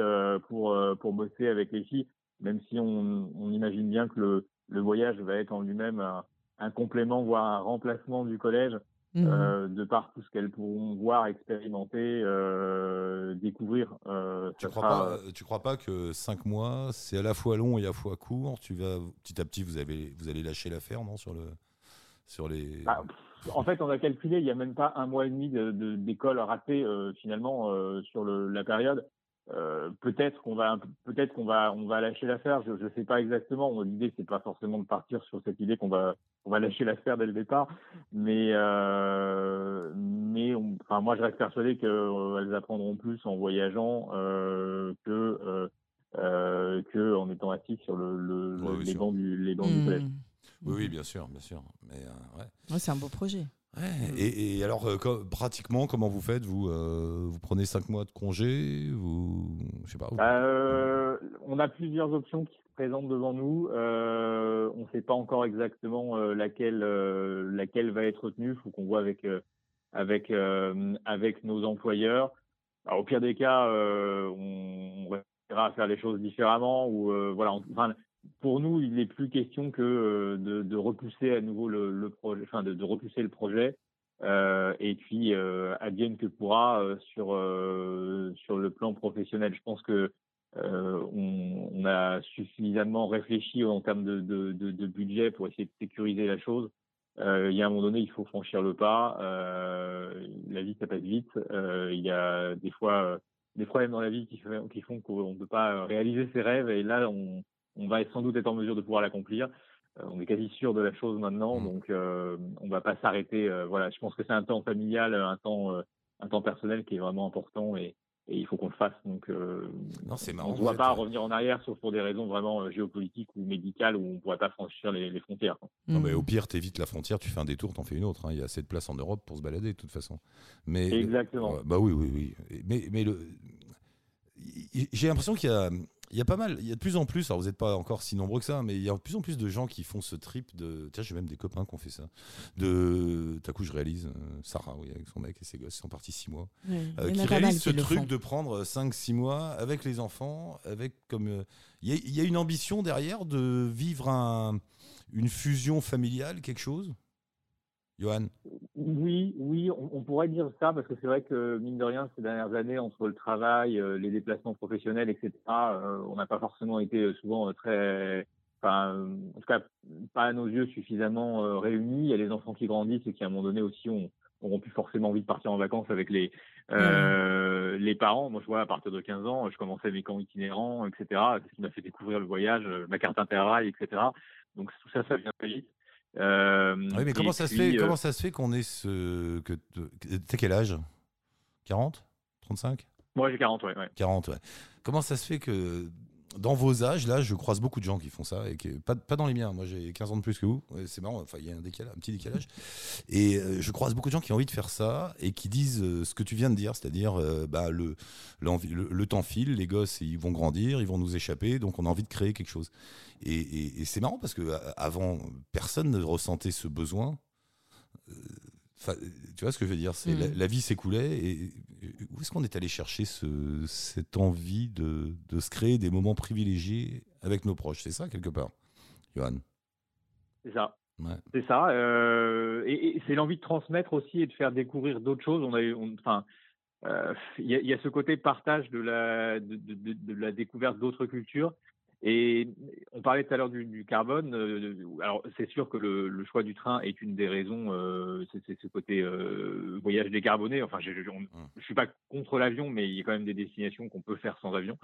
pour pour bosser avec les filles, même si on, on imagine bien que le, le voyage va être en lui-même un, un complément, voire un remplacement du collège, Mm. euh, de par tout ce qu'elles pourront voir, expérimenter, euh, découvrir. Euh, Tu crois, sera, pas, tu crois pas que 5 mois, c'est à la fois long et à la fois court Tu vas petit à petit, vous, avez, vous allez lâcher l'affaire, non sur, le, sur les. Bah, pff, en fait, on a calculé, il n'y a même pas un mois et demi de- de- d'école ratée euh, finalement euh, sur le, la période. Euh, peut-être qu'on va, peut-être qu'on va, on va lâcher l'affaire. Je ne sais pas exactement. L'idée, c'est pas forcément de partir sur cette idée qu'on va, on va lâcher l'affaire dès le départ. Mais, euh, mais, on- enfin, moi, je reste persuadé qu'elles apprendront plus en voyageant euh, que, euh, euh, que en étant assis sur le, le- Ouais, bien les bancs du, les bancs du collège. Oui, oui, bien sûr, bien sûr. Mais, euh, ouais. Ouais, c'est un beau projet. Ouais, Et, et alors, euh, pratiquement, comment vous faites vous, euh, vous prenez 5 mois de congé vous, Je sais pas. vous- Euh, on a plusieurs options qui se présentent devant nous. Euh, on ne sait pas encore exactement euh, laquelle, euh, laquelle va être retenue. Il faut qu'on voit avec, euh, avec, euh, avec nos employeurs. Alors, au pire des cas, euh, on, on réussira à faire les choses différemment. Ou euh, voilà. Enfin, pour nous, il n'est plus question que euh, de, de repousser à nouveau le, le projet, enfin de, de repousser le projet. Euh, et puis euh, advienne que pourra euh, sur euh, sur le plan professionnel. Je pense que euh, on, on a suffisamment réfléchi en termes de, de, budget pour essayer de sécuriser la chose. Il y a un moment donné, il faut franchir le pas. La vie, ça passe vite. Il y a des fois, des problèmes dans la vie qui, qui font qu'on ne peut pas réaliser ses rêves. Et là, on, on va sans doute être en mesure de pouvoir l'accomplir. Euh, on est quasi sûr de la chose maintenant, Mm. donc euh, on va pas s'arrêter. euh, voilà, je pense que c'est un temps familial, un temps, euh, un temps personnel qui est vraiment important et, et il faut qu'on le fasse. Donc, euh, Non, c'est marrant. on ne doit êtes- pas revenir en arrière, sauf pour des raisons vraiment géopolitiques ou médicales où on ne pourrait pas franchir les, les frontières. quoi. Non, Mm. mais au pire, t'évites la frontière, tu fais un détour, t'en fais une autre. hein. Il y a assez de place en Europe pour se balader, de toute façon. Mais Exactement. Bah oui, oui, oui. Mais, mais le... j'ai l'impression qu'il y a, il y a pas mal, il y a de plus en plus, alors vous n'êtes pas encore si nombreux que ça, mais il y a de plus en plus de gens qui font ce trip de. Tiens, j'ai même des copains qui ont fait ça. De. T'as coup, je réalise, euh, Sarah, oui, avec son mec et ses gosses, ils sont partis six mois. Ouais, Euh, qui réalisent ce truc de prendre 5-6 mois avec les enfants, avec comme. euh, Il y, y a une ambition derrière de vivre un, une fusion familiale, quelque chose? Johan? Oui, oui, on, on pourrait dire ça parce que c'est vrai que mine de rien, ces dernières années, entre le travail, euh, les déplacements professionnels, etc., euh, on n'a pas forcément été euh, souvent très, enfin, en tout cas, pas à nos yeux suffisamment euh, réunis. Il y a les enfants qui grandissent et qui à un moment donné aussi ont, auront plus forcément envie de partir en vacances avec les euh, les parents. Moi, je vois à partir de 15 ans, je commençais mes camps itinérants, etc. C'est ce qui m'a fait découvrir le voyage, ma carte interrail, etc. Donc tout ça, ça vient très vite. Euh, Oui, mais et comment ça se puis, fait euh, Comment ça se fait qu'on ait ce que t'as quel âge? 40 35 Moi, j'ai 40, ouais. ouais. 40, ouais. Comment ça se fait que dans vos âges, là, je croise beaucoup de gens qui font ça, et que, pas, dans les miens. Moi, j'ai 15 ans de plus que vous. C'est marrant, il y a un, décalage, un petit décalage. Et euh, je croise beaucoup de gens qui ont envie de faire ça et qui disent euh, ce que tu viens de dire, c'est-à-dire euh, bah, le, le, temps file, les gosses, ils vont grandir, ils vont nous échapper, donc on a envie de créer quelque chose. Et, et- c'est marrant parce que avant, personne ne ressentait ce besoin. Tu vois ce que je veux dire C'est Mhm. la, la vie s'écoulait et et où est-ce qu'on est allé chercher ce, cette envie de, de se créer des moments privilégiés avec nos proches? C'est ça quelque part, Johan? C'est ça. Ouais. C'est ça. euh, et et c'est l'envie de transmettre aussi et de faire découvrir d'autres choses. On a eu, on- enfin, euh, il y, a- il y a ce côté partage de la, de, de- de- de la découverte d'autres cultures. Et on parlait tout à l'heure du, du carbone. euh, alors c'est sûr que le, le choix du train est une des raisons. euh, c'est c'est ce côté euh, voyage décarboné. Enfin, je, je, on- je suis pas contre l'avion, mais il y a quand même des destinations qu'on peut faire sans avion.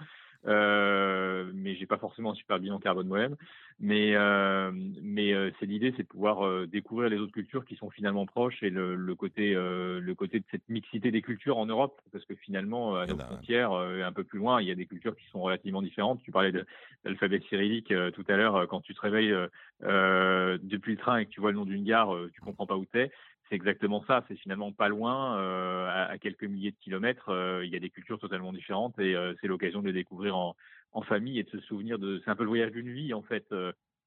Euh, mais j'ai pas forcément un super bilan carbone moi-même. Mais euh, mais euh, c'est l'idée, c'est de pouvoir euh, découvrir les autres cultures qui sont finalement proches et le, le côté euh, le côté de cette mixité des cultures en Europe, parce que finalement euh, à nos frontières, euh, un peu plus loin, il y a des cultures qui sont relativement différentes. Tu parlais de l'alphabet cyrillique euh, tout à l'heure, quand tu te réveilles euh, euh, depuis le train et que tu vois le nom d'une gare, euh, tu comprends pas où t'es. C'est exactement ça. C'est finalement pas loin, euh, à, quelques milliers de kilomètres. euh, il y a des cultures totalement différentes et euh, c'est l'occasion de les découvrir en, en famille et de se souvenir de. C'est un peu le voyage d'une vie en fait,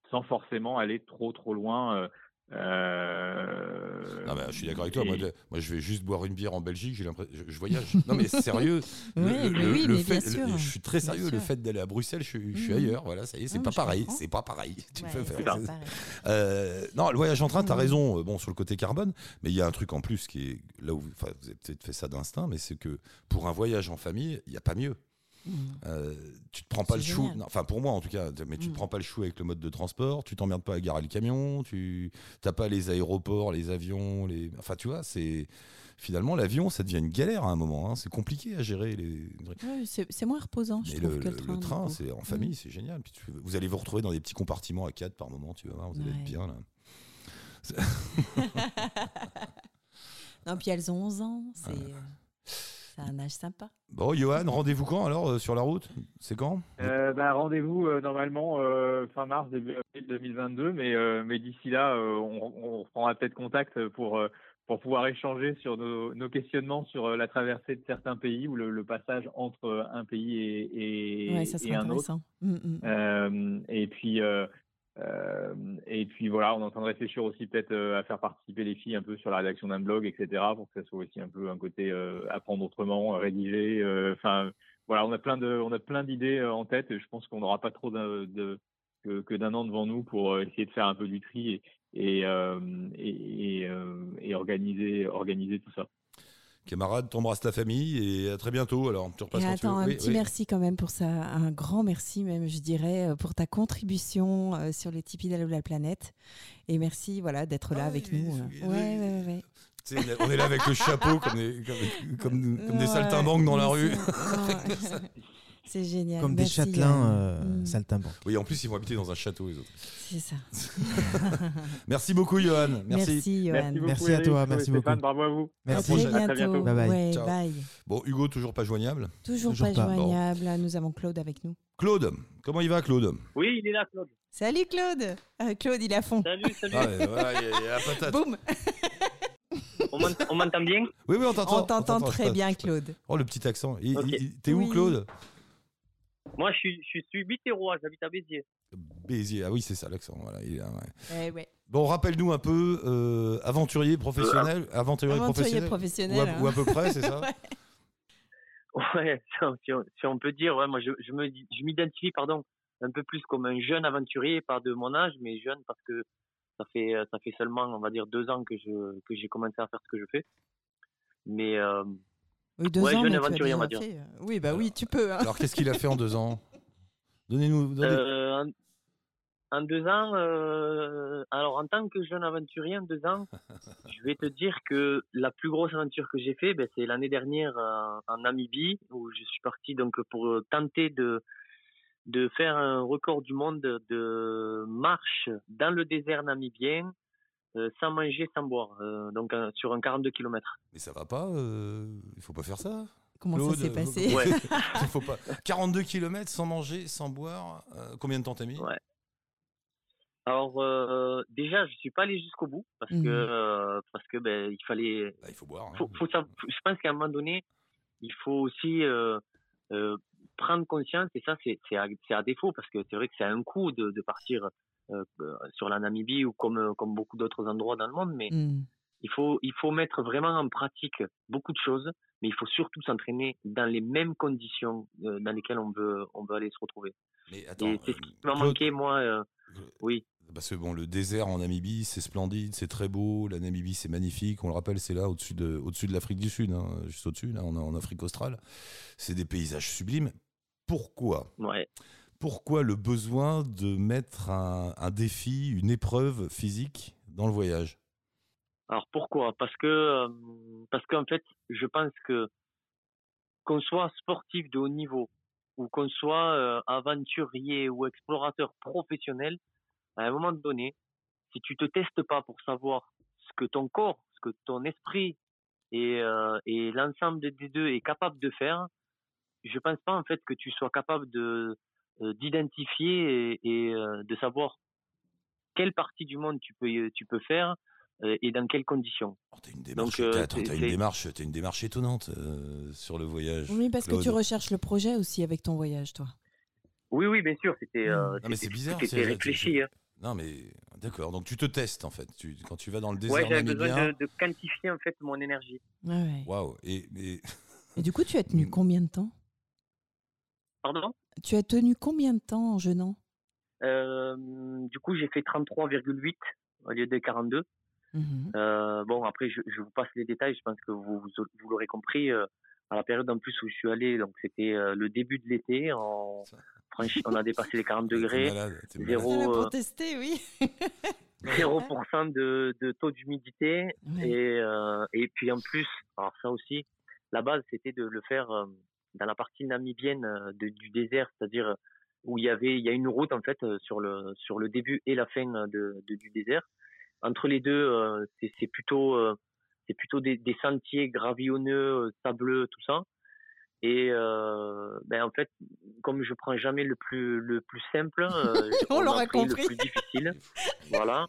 sans forcément aller trop trop loin. Euh, Ah bah, je suis d'accord avec toi. Moi, et- de- moi, je vais juste boire une bière en Belgique. J'ai l'impression, je, je voyage. Non, mais sérieux. Oui, mais oui, mais bien sûr. je suis très sérieux. Le fait d'aller à Bruxelles, je, je suis Mhm. ailleurs. Voilà, ça y est, c'est pas pareil. C'est pas pareil. Tu Ouais, peux faire-. Euh, non, le voyage en train, tu as Mhm. raison. euh, Bon, sur le côté carbone, mais il y a un truc en plus qui est là où vous, enfin, vous avez peut-être fait ça d'instinct, mais c'est que pour un voyage en famille, il n'y a pas mieux. Mhm. Euh, tu te prends pas le chou, non, enfin pour moi en tout cas, mais tu te Mm. prends pas le chou avec le mode de transport, tu t'emmerdes pas à garer le camion, tu t'as pas les aéroports, les avions, les, enfin tu vois, c'est finalement l'avion ça devient une galère à un moment, hein. c'est compliqué à gérer les. Ouais, c'est moins reposant, je Mais trouve, le, que le le- train. c'est en famille, c'est génial. Puis tu- vous allez vous retrouver dans des petits compartiments à quatre par moment, tu vas voir, vous allez Ouais. être bien là. non, puis elles ont 11 ans, c'est euh, c'est un âge sympa. Bon, Johan, rendez-vous quand alors euh, sur la route? C'est quand? Euh, bah, rendez-vous euh, normalement euh, fin mars, début avril 2022, mais, euh, mais d'ici là, euh, on, on reprendra peut-être contact pour, euh, pour pouvoir échanger sur nos, nos questionnements sur euh, la traversée de certains pays ou le, le passage entre un pays et, et, ouais, ça et serait un autre. Mm, mm. Euh, et puis et puis voilà, on est en train de réfléchir aussi peut-être euh, à faire participer les filles un peu sur la rédaction d'un blog, etc. Pour que ça soit aussi un peu un côté euh, apprendre autrement, euh, rédiger. euh, Enfin voilà, on a plein de on a plein d'idées euh, en tête. Et je pense qu'on n'aura pas trop d'un- de, que, que d'un an devant nous pour euh, essayer de faire un peu du tri et et, euh, et, euh, et organiser organiser tout ça. Camarade, t'embrasses ta famille et à très bientôt. Alors, tu repasses Et quand tu attends, veux. un Oui, petit oui. merci quand même pour ça, un grand merci même, je dirais, euh, pour ta contribution euh, sur les Tipeee d'Allo la planète. Et merci voilà d'être là Ah, avec oui, nous. euh. Ouais, ouais, ouais, on est là avec le chapeau comme des, comme, comme- comme des saltimbanques dans la rue. c'est- génial. Comme des Merci, châtelains euh, Mm, saltimbanques. Oui, en plus, ils vont habiter dans un château, les autres. C'est ça. Merci beaucoup, Johan. Merci. Merci, Johan. Merci beaucoup. Merci à toi, merci Stéphane, beaucoup. Bravo à vous. À Merci. très À très bientôt. Bye bye. Ouais, Ciao. bye. Bon, Hugo, toujours pas joignable? Toujours, Toujours pas joignable. Nous avons Claude avec nous. Claude, comment il va, Claude? Oui, il est là, Claude. Salut Claude. Euh, Claude, il est à fond. Salut, salut. Ah, ouais, voilà, il y a- il y a la patate. Boum. On m'ent- On m'entend bien? Oui, oui, on t'entend. On t'entend très bien, Claude. Oh, le petit accent. T'es où, Oui. Claude? Moi, je suis, je suis bitérois, j'habite à Béziers. Béziers. Ah oui, c'est ça, l'accent. Voilà, il est là, ouais. Eh ouais. Bon, rappelle-nous un peu, euh, aventurier professionnel, aventurier, Aventurier professionnel, professionnel. ou, à, hein. ou à peu près, c'est ça Ouais. Si on, si peut dire, ouais, moi, je, je me, je m'identifie, pardon, un peu plus comme un jeune aventurier, pas de mon âge, mais jeune parce que ça fait, ça fait seulement, on va dire, deux ans que je, que j'ai commencé à faire ce que je fais. Mais, euh, Oui, deux Ouais, ans, jeune aventurier, on va déjà dire. fait, euh, Oui, bah oui, tu peux. hein. Alors, qu'est-ce qu'il a fait en deux ans? Donnez-nous. donnez- euh, en, en deux ans, euh, alors en tant que jeune aventurier, en deux ans, je vais te dire que la plus grosse aventure que j'ai fait, ben, c'est l'année dernière euh, en Namibie, où je suis parti donc pour euh, tenter de de faire un record du monde de marche dans le désert namibien euh, sans manger, sans boire, euh, donc euh, sur un 42 km. Mais ça va pas euh, Il faut pas faire ça Comment Claude, ça s'est euh, passé Ouais. Il faut pas. 42 km sans manger, sans boire. euh, combien de temps t'as mis? Ouais. Alors euh, déjà, je suis pas allé jusqu'au bout parce Mhm. que euh, parce que ben il fallait. Bah, Il faut boire. hein. Faut, faut savoir- je pense qu'à un moment donné, il faut aussi euh, euh, prendre conscience et ça c'est c'est à, à défaut parce que c'est vrai que c'est un coup de, de partir sur la Namibie ou comme euh, comme beaucoup d'autres endroits dans le monde, mais Hmm. il faut il faut mettre vraiment en pratique beaucoup de choses, mais il faut surtout s'entraîner dans les mêmes conditions euh, dans lesquelles on veut on veut aller se retrouver. Mais attends, Et c'est ce euh, qui m'a manqué moi. euh, oui. Parce que bon, le désert en Namibie, c'est splendide, c'est très beau. La Namibie, c'est magnifique. On le rappelle, c'est là au-dessus de, au-dessus de l'Afrique du Sud, hein, juste au-dessus, là, on est en Afrique australe. C'est des paysages sublimes. Pourquoi? Ouais. Pourquoi le besoin de mettre un, défi, une épreuve physique dans le voyage? Alors pourquoi? Parce que euh, parce qu'en fait, je pense que qu'on soit sportif de haut niveau ou qu'on soit euh, aventurier ou explorateur professionnel, à un moment donné, si tu te testes pas pour savoir ce que ton corps, ce que ton esprit et, euh, l'ensemble des deux est capable de faire, je pense pas en fait que tu sois capable de d'identifier et, et, euh, de savoir quelle partie du monde tu peux tu peux faire euh, et dans quelles conditions. Une démarche, Donc, euh, t'as- une démarche, t'as une démarche étonnante euh, sur le voyage. Oui, parce que tu recherches le projet aussi avec ton voyage, toi. Oui, oui, bien sûr, c'était euh, Non, mais c'est c'était- bizarre. c'était c'est- réfléchi. hein. Non, mais d'accord. Donc tu te testes en fait. Tu- quand tu vas dans le Ouais, désert j'avais besoin de, de quantifier en fait mon énergie. Ouais, ouais. Waouh. Et, et- Et du coup, tu as tenu combien de temps? Pardon? Tu as tenu combien de temps en jeûnant? Euh, Du coup, j'ai fait 33,8 au lieu de 42. Mhm. Euh, bon, après, je, je vous passe les détails. Je pense que vous, vous, vous l'aurez compris. euh, à la période en plus où je suis allé, donc c'était euh, le début de l'été. On, franchi- on a dépassé les 40 degrés. malade. Zéro, euh, pour tester, oui. 0% de, de taux d'humidité et, euh, et puis en plus, alors ça aussi, la base c'était de le faire euh, dans la partie namibienne euh, de- du désert, c'est-à-dire où il y avait il y a une route en fait euh, sur le sur le début et la fin euh, de, de- du désert. Entre les deux, euh, c'est plutôt euh, c'est plutôt des, des sentiers gravillonneux, euh, sableux, tout ça. Et euh, ben en fait, comme je prends jamais le plus le plus simple, euh, On m'a l'aura pris compris. le plus difficile. voilà.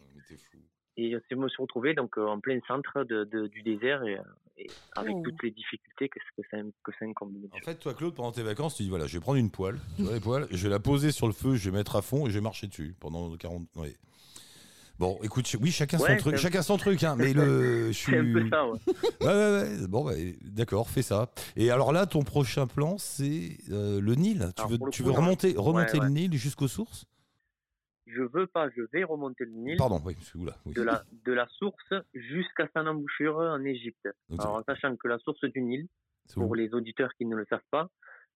Et je me suis retrouvé donc euh, en plein centre de, de- du désert et, euh, et avec Oh. toutes les difficultés que, que ça que ça incombe. En fait, toi, Claude, pendant tes vacances, tu dis voilà, je vais prendre une poêle, tu vois les poêles, je vais la poser sur le feu, je vais mettre à fond et je vais marcher dessus pendant 40. ouais. Bon, écoute, oui, chacun son truc, c'est un- chacun son truc, hein, mais le. je suis- C'est un peu ça, ouais. Ouais, ouais, ouais. Bon, bah, d'accord, fais ça. Et alors là, ton prochain plan, c'est euh, le Nil. Tu Alors, veux, tu coup, veux remonter, remonter ouais, le. Nil jusqu'aux sources? Je veux pas, je vais remonter le Nil. Pardon, oui, oula, oui. de la, de la source jusqu'à son embouchure en Égypte. Alors, en sachant que la source du Nil, où pour les auditeurs qui ne le savent pas,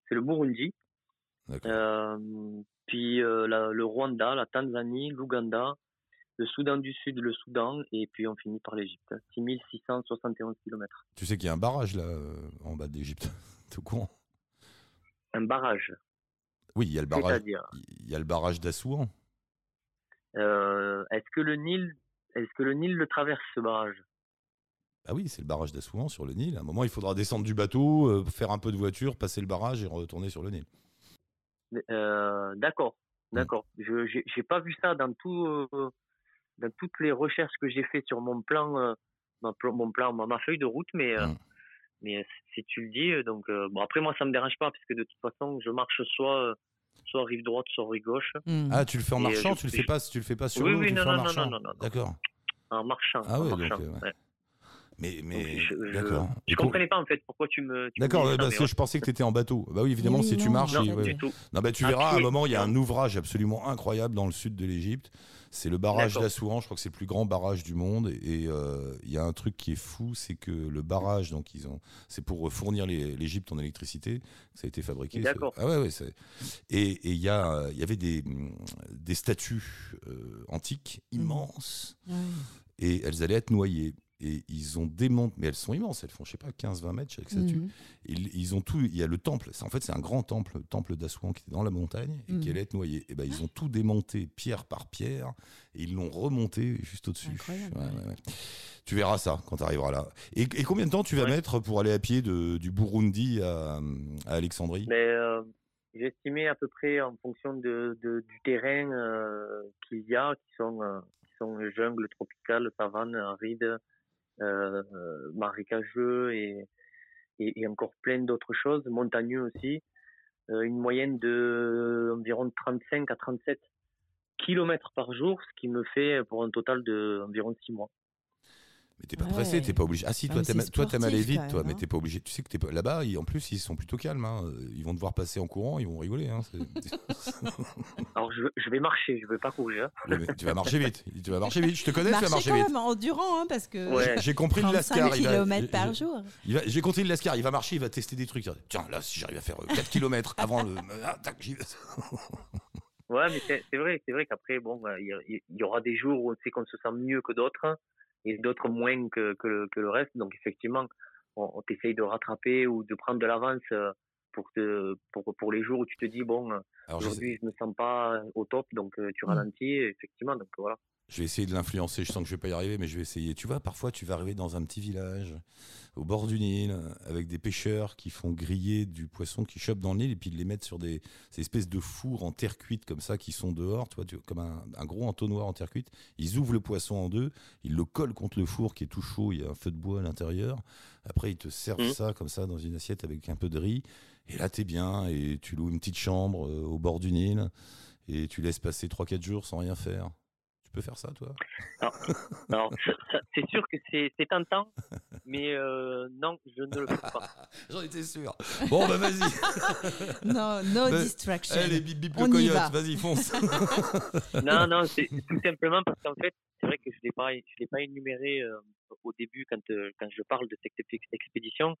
c'est le Burundi, euh, puis euh, la- le Rwanda, la Tanzanie, l'Ouganda, le Soudan du Sud, le Soudan, et puis on finit par l'Égypte. 6671 km. Tu sais qu'il y a un barrage là, euh, en bas d'Égypte. Au courant Un barrage. Oui, il y a le barrage. Il y a le barrage d'Assouan. Euh, Est-ce que le Nil, est-ce que le Nil le traverse ce barrage? Ah oui, c'est le barrage d'Assouan sur le Nil. À un moment, il faudra descendre du bateau, euh, faire un peu de voiture, passer le barrage et retourner sur le Nil. Euh, D'accord, d'accord. Je j'ai pas vu ça dans tout dans toutes les recherches que j'ai fait sur mon plan, ma mon plan, ma, ma feuille de route, mais euh, mais si tu le dis, donc bon après moi ça me dérange pas parce que de toute façon je marche soit soit rive droite, soit rive gauche. Ah, tu le fais en euh, marchant, tu le fais pas, tu le fais pas sur Oui, l'eau, oui, tu le non, fais en non, non, marchant. non, non, non. D'accord. En marchant. Ah en ouais, donc, marchant, euh, ouais. ouais. Mais, mais je, je- d'accord. je Et pour- comprenais pas en fait pourquoi tu me. tu D'accord, ouais, parce que ouais. je pensais que tu étais en bateau. Bah oui, évidemment, Oui, si tu marches. non, pas ouais. du tout. Non, bah, tu À verras, à un moment, il y a un ouvrage absolument incroyable dans le sud de l'Égypte. C'est le barrage D'accord. d'Assouan, je crois que c'est le plus grand barrage du monde. Et euh, il y a un truc qui est fou, c'est que le barrage, donc ils ont, c'est pour fournir les- l'Égypte en électricité. Ça a été fabriqué. D'accord. c'est- Ah ouais, ouais. c'est- Et et il y a, il y avait des des statues euh, antiques immenses et elles allaient être noyées. Et ils ont démonté, mais elles sont immenses, elles font, je sais pas, 15-20 mètres chaque statue. Mhm. Ils, ils ont tout, il y a le temple, c'est- en fait c'est un grand temple, le temple d'Assouan qui était dans la montagne et qui Mhm. allait être noyé. Et ben ils ont tout démonté pierre par pierre et ils l'ont remonté juste au-dessus. Ouais, ouais, ouais. Tu verras ça quand tu arriveras là. Et, et combien de temps tu vas mettre pour aller à pied de- du Burundi à, à Alexandrie? Mais euh, j'ai estimé à peu près en fonction de, de- du terrain euh, qu'il y a, qui sont, euh, qui sont jungle tropicale, savane, aride, euh, euh, marécageux et, et, encore plein d'autres choses, montagneux aussi, euh, une moyenne de environ 35 à 37 kilomètres par jour, ce qui me fait pour un total de environ 6 mois. Mais t'es pas pressé, t'es pas obligé. Ah si, toi t'aimes c'est toi, t'aimes aller vite, toi, mais hein. t'es pas obligé. Tu sais que t'es pas là-bas, ils- en plus ils sont plutôt calmes. hein. Ils vont devoir passer en courant, ils vont rigoler. hein. C'est- Alors je, je vais marcher, je vais pas courir. Mais tu vas marcher vite. Tu vas marcher vite. Je te connais, tu vas Marcher quand vite. même en durant, hein, parce que. J'ai- J'ai compris le 35 lascar. km par j'ai- jour. il va- J'ai compris le lascar. Il va marcher, il va tester des trucs. Tiens, là, si j'arrive à faire 4 km avant le. Ah, tac, j'y vais. Ouais, mais c'est c'est vrai, c'est vrai qu'après, bon, euh, il y, y aura des jours où on sait qu'on se sent mieux que d'autres et d'autres moins que, que, le, que le reste. Donc, effectivement, on, on t'essaye de rattraper ou de prendre de l'avance euh, pour, te, pour, pour les jours où tu te dis, bon, euh, aujourd'hui, je me sens pas au top, donc euh, tu ralentis, et effectivement, donc voilà. Je vais essayer de l'influencer. Je sens que je vais pas y arriver, mais je vais essayer. Tu vois, parfois, tu vas arriver dans un petit village au bord du Nil avec des pêcheurs qui font griller du poisson qu'ils chopent dans le Nil et puis ils les mettent sur des ces espèces de fours en terre cuite comme ça qui sont dehors, tu vois, tu- comme un, un gros entonnoir en terre cuite. Ils ouvrent le poisson en deux, ils le collent contre le four qui est tout chaud, il y a un feu de bois à l'intérieur. Après, ils te servent Mhm. ça comme ça dans une assiette avec un peu de riz. Et là, t'es bien et tu loues une petite chambre euh, au bord du Nil et tu laisses passer 3-4 jours sans rien faire. Tu peux faire ça, toi ça- c'est sûr que c'est tentant, mais euh, non, je ne le fais pas. J'en étais sûr. Bon, bah vas-y. No- no Bah, distraction. Allez, bip bip On le y coyote, va. vas-y, fonce. non, non, c'est c'est tout simplement parce qu'en fait, c'est vrai que je l'ai pas, je l'ai pas énuméré euh, au début quand euh, quand je parle de cette ex- expédition,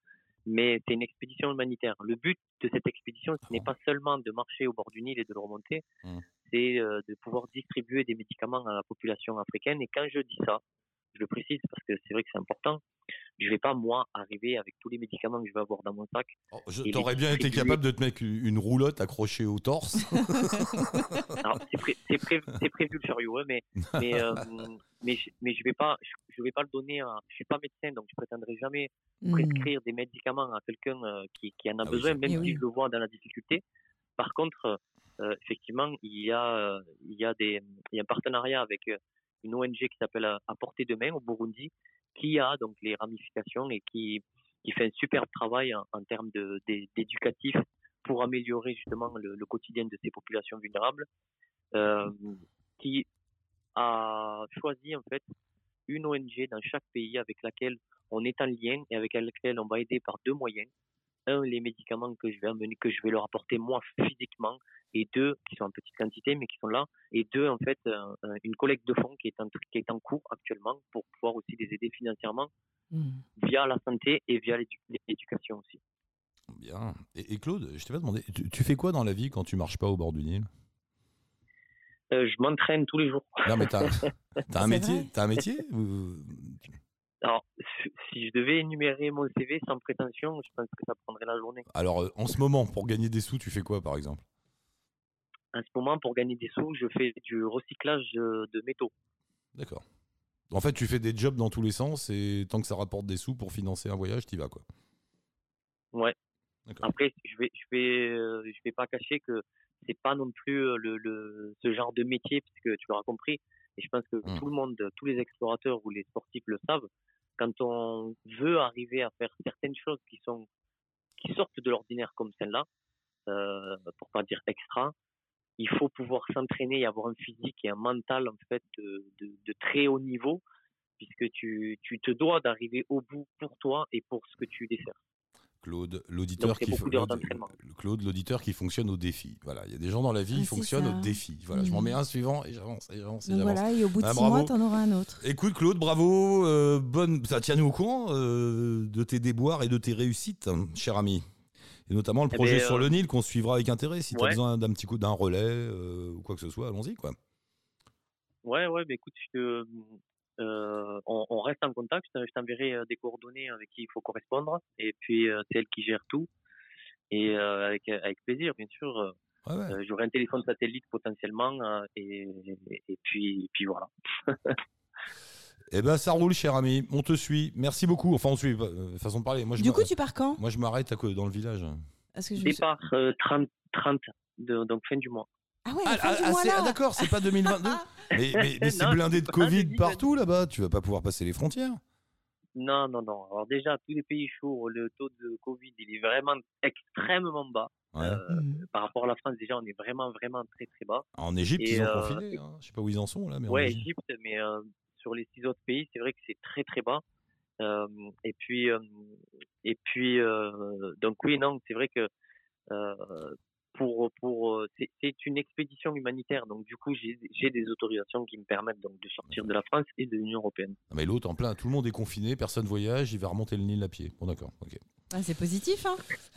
mais c'est une expédition humanitaire. Le but de cette expédition, ce n'est pas seulement de marcher au bord du Nil et de le remonter, Mm. c'est euh, de pouvoir distribuer des médicaments à la population africaine. Et quand je dis ça, je le précise parce que c'est vrai que c'est important. Je vais pas moi arriver avec tous les médicaments que je vais avoir dans mon sac. Oh, Je t'aurais bien été capable de te mettre une roulotte accrochée au torse. C'est pré- c'est pré- c'est prévu le chariot, hein, mais mais euh, mais je, mais je vais pas je, je vais pas le donner. À, je suis pas médecin, donc je prétendrai jamais Mm. prescrire des médicaments à quelqu'un euh, qui, qui en a Ah besoin, même Eh si oui. je le vois dans la difficulté. Par contre, euh, effectivement, il y a il y a des il y a un partenariat avec euh, une ONG qui s'appelle euh, À portée de main au Burundi, qui a donc les ramifications et qui fait un superbe travail en, termes d'éducatif pour améliorer justement le, le quotidien de ces populations vulnérables, euh, qui a choisi en fait une ONG dans chaque pays avec laquelle on est en lien et avec laquelle on va aider par deux moyens. Un, les médicaments que je vais amener, que je vais leur apporter moi physiquement, et deux, qui sont en petite quantité mais qui sont là, et deux, en fait, un- un- une collecte de fonds qui est en, qui est en cours actuellement pour pouvoir aussi les aider financièrement Mm. via la santé et via l'édu- l'éducation aussi. Bien. Et, et Claude, je t'ai pas demandé, tu, tu fais quoi dans la vie quand tu marches pas au bord du Nil? Euh, je m'entraîne tous les jours. Non, mais t'as t'as un métier un métier ou- Alors, si- je devais énumérer mon CV sans prétention, je pense que ça prendrait la journée. Alors, euh, en ce moment, pour gagner des sous, tu fais quoi, par exemple? En ce moment, pour gagner des sous, je fais du recyclage euh, de métaux. D'accord. En fait, tu fais des jobs dans tous les sens et tant que ça rapporte des sous pour financer un voyage, t'y vas, quoi. Ouais. D'accord. Après, je vais, je vais, euh, je vais pas cacher que c'est pas non plus le, le, ce genre de métier, puisque tu l'auras compris. Et je pense que Mm. tout le monde, tous les explorateurs ou les sportifs le savent. Quand on veut arriver à faire certaines choses qui sont, qui sortent de l'ordinaire comme celle-là, euh, pour pas dire extra, il faut pouvoir s'entraîner et avoir un physique et un mental en fait de, de, de très haut niveau, puisque tu, tu te dois d'arriver au bout pour toi et pour ce que tu desserres. Claude, l'auditeur qui. Claude, l'auditeur qui fonctionne au défi. Voilà, il y a des gens dans la vie Ah, qui fonctionnent ça. au défi. Voilà, je m'en mets un suivant et j'avance, et j'avance, et Donc j'avance. voilà, et au bout de Ah, six bravo. mois, t'en auras un autre. Écoute Claude, bravo, euh, bonne, ça tiens-nous au courant euh, de tes déboires et de tes réussites, hein, cher ami. Et notamment le Eh projet ben, sur euh, le Nil qu'on suivra avec intérêt. Si tu as besoin d'un petit coup d'un relais euh, ou quoi que ce soit, allons-y quoi. Ouais, ouais, mais écoute, je te, euh, on, on reste en contact. Je t'en- je t'enverrai euh, des coordonnées avec qui il faut correspondre. Et puis, euh, c'est elle qui gère tout. Et euh, avec, avec plaisir, bien sûr. Ouais, ouais. J'aurai un téléphone satellite potentiellement. euh, et, et, puis, et puis voilà. Eh ben ça roule, cher ami. On te suit. Merci beaucoup. Enfin, on te suit. euh, façon de parler. Moi, je Du coup, tu pars quand? Moi, je m'arrête dans le village. Que je Départ euh, 30, 30 de, donc fin du mois. Ah ouais, Ah, ah, c'est- là. ah, d'accord, c'est pas 2022. mais mais, mais c'est blindé de Covid 2022. partout là-bas. Tu vas pas pouvoir passer les frontières. Non, non, non. Alors déjà, tous les pays chauds, le taux de Covid, il est vraiment extrêmement bas. Ouais. Euh, Mhm. par rapport à la France, déjà, on est vraiment, vraiment très, très bas. En Égypte, Et, ils ont euh, confiné. hein. Je sais pas où ils en sont là, mais Ouais, Égypte. Égypte, mais euh, sur les six autres pays, c'est vrai que c'est très très bas. Euh, et puis, euh, et puis, euh, donc oui, non, c'est vrai que euh, pour pour euh, c'est c'est une expédition humanitaire, donc du coup j'ai j'ai des autorisations qui me permettent donc de sortir de la France et de l'Union européenne. Non, mais l'autre en plein, tout le monde est confiné, personne voyage, il va remonter le Nil à pied. Bon d'accord, ok. Ah, c'est positif, hein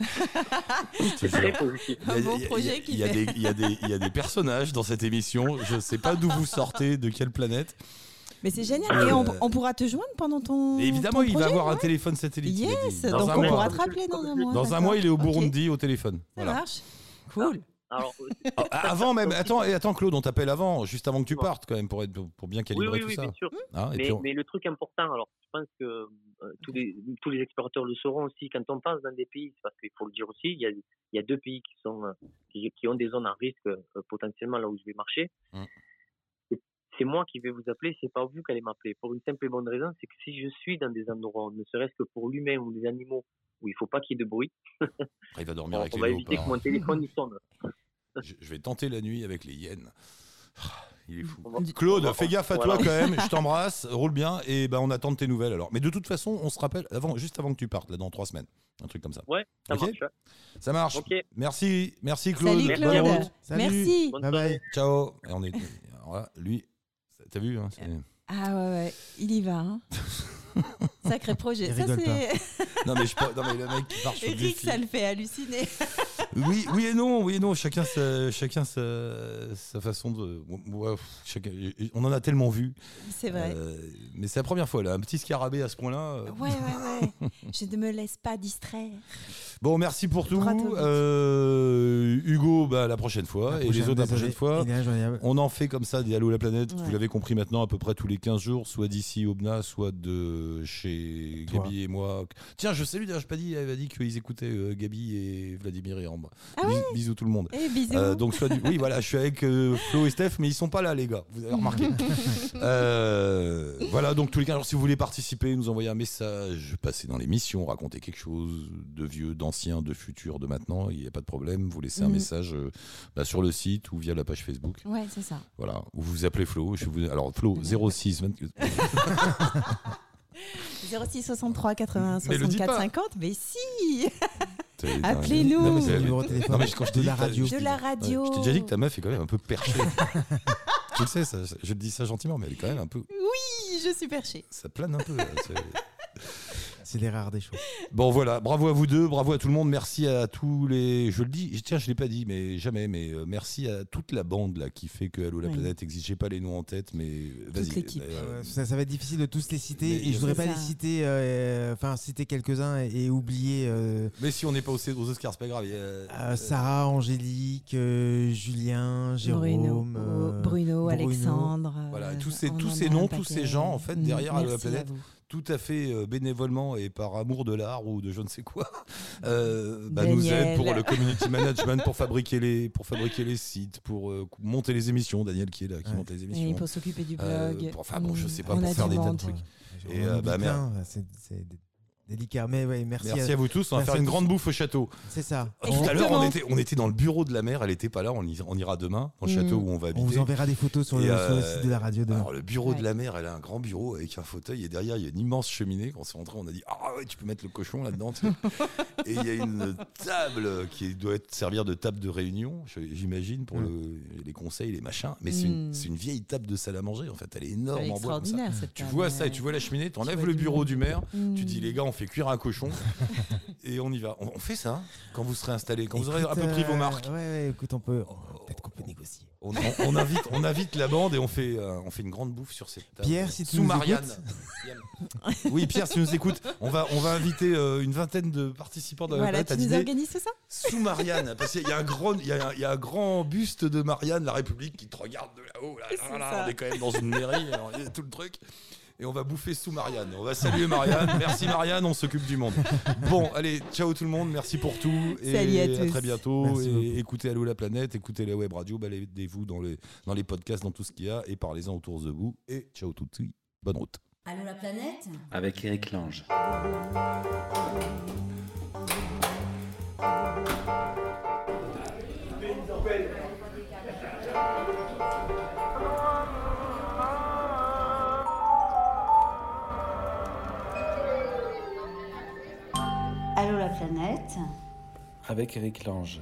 te Très positif. Un il y a- projet il qui y a fait. des- il y a des- il y a des personnages dans cette émission. Je sais pas d'où vous sortez, de quelle planète. Mais c'est génial. Euh, Et on, on pourra te joindre pendant ton. Mais évidemment, ton il va avoir un téléphone satellite. Yes, Dans donc un on mois. pourra te rappeler dans un mois. Dans un mois, il est au Burundi au téléphone. Ça Voilà. marche. Cool. Alors, euh, Ah, Avant même, attends, et attends Claude, on t'appelle avant, juste avant que tu partes quand même pour être pour bien oui, calibrer oui, tout oui, ça. bien sûr. Et Mais, puis on- mais le truc important, alors je pense que euh, tous, les, tous les explorateurs le sauront aussi, quand on passe dans des pays, parce qu'il faut le dire aussi, il y a, il y a deux pays qui, sont, euh, qui, qui ont des zones à risque euh, potentiellement là où je vais marcher. Mm. C'est moi qui vais vous appeler, c'est pas vous qui allez m'appeler. Pour une simple et bonne raison, c'est que si je suis dans des endroits, ne serait-ce que pour l'humain ou les animaux, où il faut pas qu'il y ait de bruit, il va dormir on, avec on les va éviter que mon téléphone il sonne. Je, je vais tenter la nuit avec les hyènes. Ah, Il est fou. Claude, fais gaffe à voilà. toi quand même. Je t'embrasse, roule bien et ben on attend de tes nouvelles alors. Mais de toute façon, on se rappelle avant, juste avant que tu partes là dans trois semaines, un truc comme ça. Ouais, ça Ok. marche. hein. Ça marche. Ok. Merci, merci Claude. Salut Bonne Claude. route. Salut. Merci. Bonne Bye bye. Ciao. Et on est. alors là, lui, t'as vu hein, Ah ouais, ouais. Il y va. Hein. Sacré projet. Il Ça. Non mais je non mais le mec qui part sur le Eric, ça le fait halluciner. Oui, oui et non, oui et non. Chacun sa, chacun sa, sa façon de. ouais, chacun- on en a tellement vu. C'est vrai. Euh, mais c'est la première fois là, un petit scarabée à ce point-là. euh, Ouais, ouais, ouais. Je ne me laisse pas distraire. Bon, merci pour tout. Euh, Hugo, bah, la prochaine fois. La et les autres, la prochaine fois. On en fait comme ça des Allo la planète. Vous l'avez compris maintenant, à peu près tous les 15 jours, soit d'ici Aubenas, soit de chez Toi. Gabi et moi. Tiens, je salue, d'ailleurs, je pas dit, elle dit qu'ils écoutaient euh, Gabi et Vladimir et Ambre. Ah Bis- bisous tout le monde. Et bisous. Euh, donc soit du... oui voilà je suis avec euh, Flo et Steph mais ils sont pas là les gars vous avez remarqué Euh, voilà donc tous les 15 jours si vous voulez participer nous envoyer un message passer dans l'émission raconter quelque chose de vieux d'ancien de futur de maintenant il n'y a pas de problème vous laissez un Mhm. message euh, bah, sur le site ou via la page Facebook Ouais, c'est ça. voilà ou vous appelez Flo je vous... alors Flo 06 24 06 63 80 Mais le dis 64 pas. 50. Mais si Appelez-nous. Non, mais c'est le numéro de téléphone non mais quand je te de dis la radio. je De t'ai la radio. je t'ai déjà dit que ta meuf est quand même un peu perchée tu le sais ça, je te dis ça gentiment mais elle est quand même un peu Oui, je suis perchée. ça plane un peu. là, c'est- les rares des choses. Bon voilà, bravo à vous deux, bravo à tout le monde, merci à tous les. Je le dis, tiens, je l'ai pas dit, mais jamais, mais euh, merci à toute la bande là qui fait que Allô la Oui. planète existe. J'ai pas les noms en tête, mais vas-y. l'équipe. euh, Euh, ça, ça va être difficile de tous les citer Mais et je voudrais c'est pas les citer, euh, enfin citer quelques-uns et, et oublier euh, Mais si on n'est pas aux, aux Oscars, c'est pas grave. euh, Sarah, Angélique, euh, Julien, Jérôme, Bruno, euh, Bruno, Alexandre. Voilà, euh, tous ces, tous ces noms, tous ces gens, en fait, derrière Allô la planète, vous. Tout à fait euh, bénévolement et par amour de l'art ou de je ne sais quoi, euh, bah, nous aident pour le community management, pour fabriquer les, pour fabriquer les sites, pour euh, monter les émissions. Daniel qui est là, qui Ouais. monte les Et émissions. pour s'occuper du Euh, blog. pour- enfin bon, je Mm, sais pas, on pour faire des tas de trucs. Et, euh, bah, c'est délicat, mais ouais, merci. Merci, à, vous tous. On va faire une grande bouffe au château. C'est ça. Tout à l'heure, on était, on était dans le bureau de la mère. Elle était pas là. On, y- on ira demain dans le Mm. château où on va On habiter. vous enverra des photos sur le, Et, sur le euh, site de la radio demain. Alors, le bureau de la mère, elle a un grand bureau avec un fauteuil et derrière, il y a une immense cheminée. Quand on s'est rentré, on a dit Ah ouais, tu peux mettre le cochon là-dedans. et il y a une table qui doit être, servir de table de réunion, j'imagine, pour Mm. le- les conseils, les machins. Mais c'est une, Mm. c'est une vieille table de salle à manger. En fait, elle est énorme en bois. comme ça. extraordinaire cette Tu vois ça et tu vois la cheminée, tu enlèves le bureau du maire, tu dis les gars, on fait cuire un cochon et on y va. On, on fait ça quand vous serez installés, quand vous aurez un Écoute, peu pris vos euh, marques. Ouais, ouais, écoute, on peut. oh, Peut-être qu'on peut négocier. On, on- on invite, on invite la bande et on fait, euh, on fait une grande bouffe sur cette table. Pierre, si tu Sous nous Marianne. écoutes. oui, Pierre, si tu nous écoutes, on va, on va inviter euh, une vingtaine de participants dans la Voilà, planète. tu à nous organises tout ça? Sous Marianne, parce qu'il y a un grand, il y a un, il y a un grand buste de Marianne, la République, qui te regarde de là-haut. Là, on est quand même dans une mairie, alors, il y a tout le truc. Et on va bouffer sous Marianne. On va saluer Marianne. Merci Marianne, on s'occupe du monde. Bon, allez, ciao tout le monde, merci pour tout. Et Salut à tous. très bientôt. Merci beaucoup. et écoutez Allô la planète, écoutez la web radio, baladez-vous dans les, dans les podcasts, dans tout ce qu'il y a, et parlez-en autour de vous. Et ciao tout de suite. Bonne route. Allô la planète Avec Eric Lange. Allô la planète Avec Eric Lange.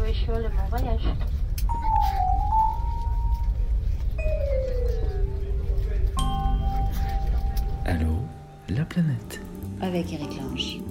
Wish you le bon voyage. Allô, la planète. avec Eric Lange.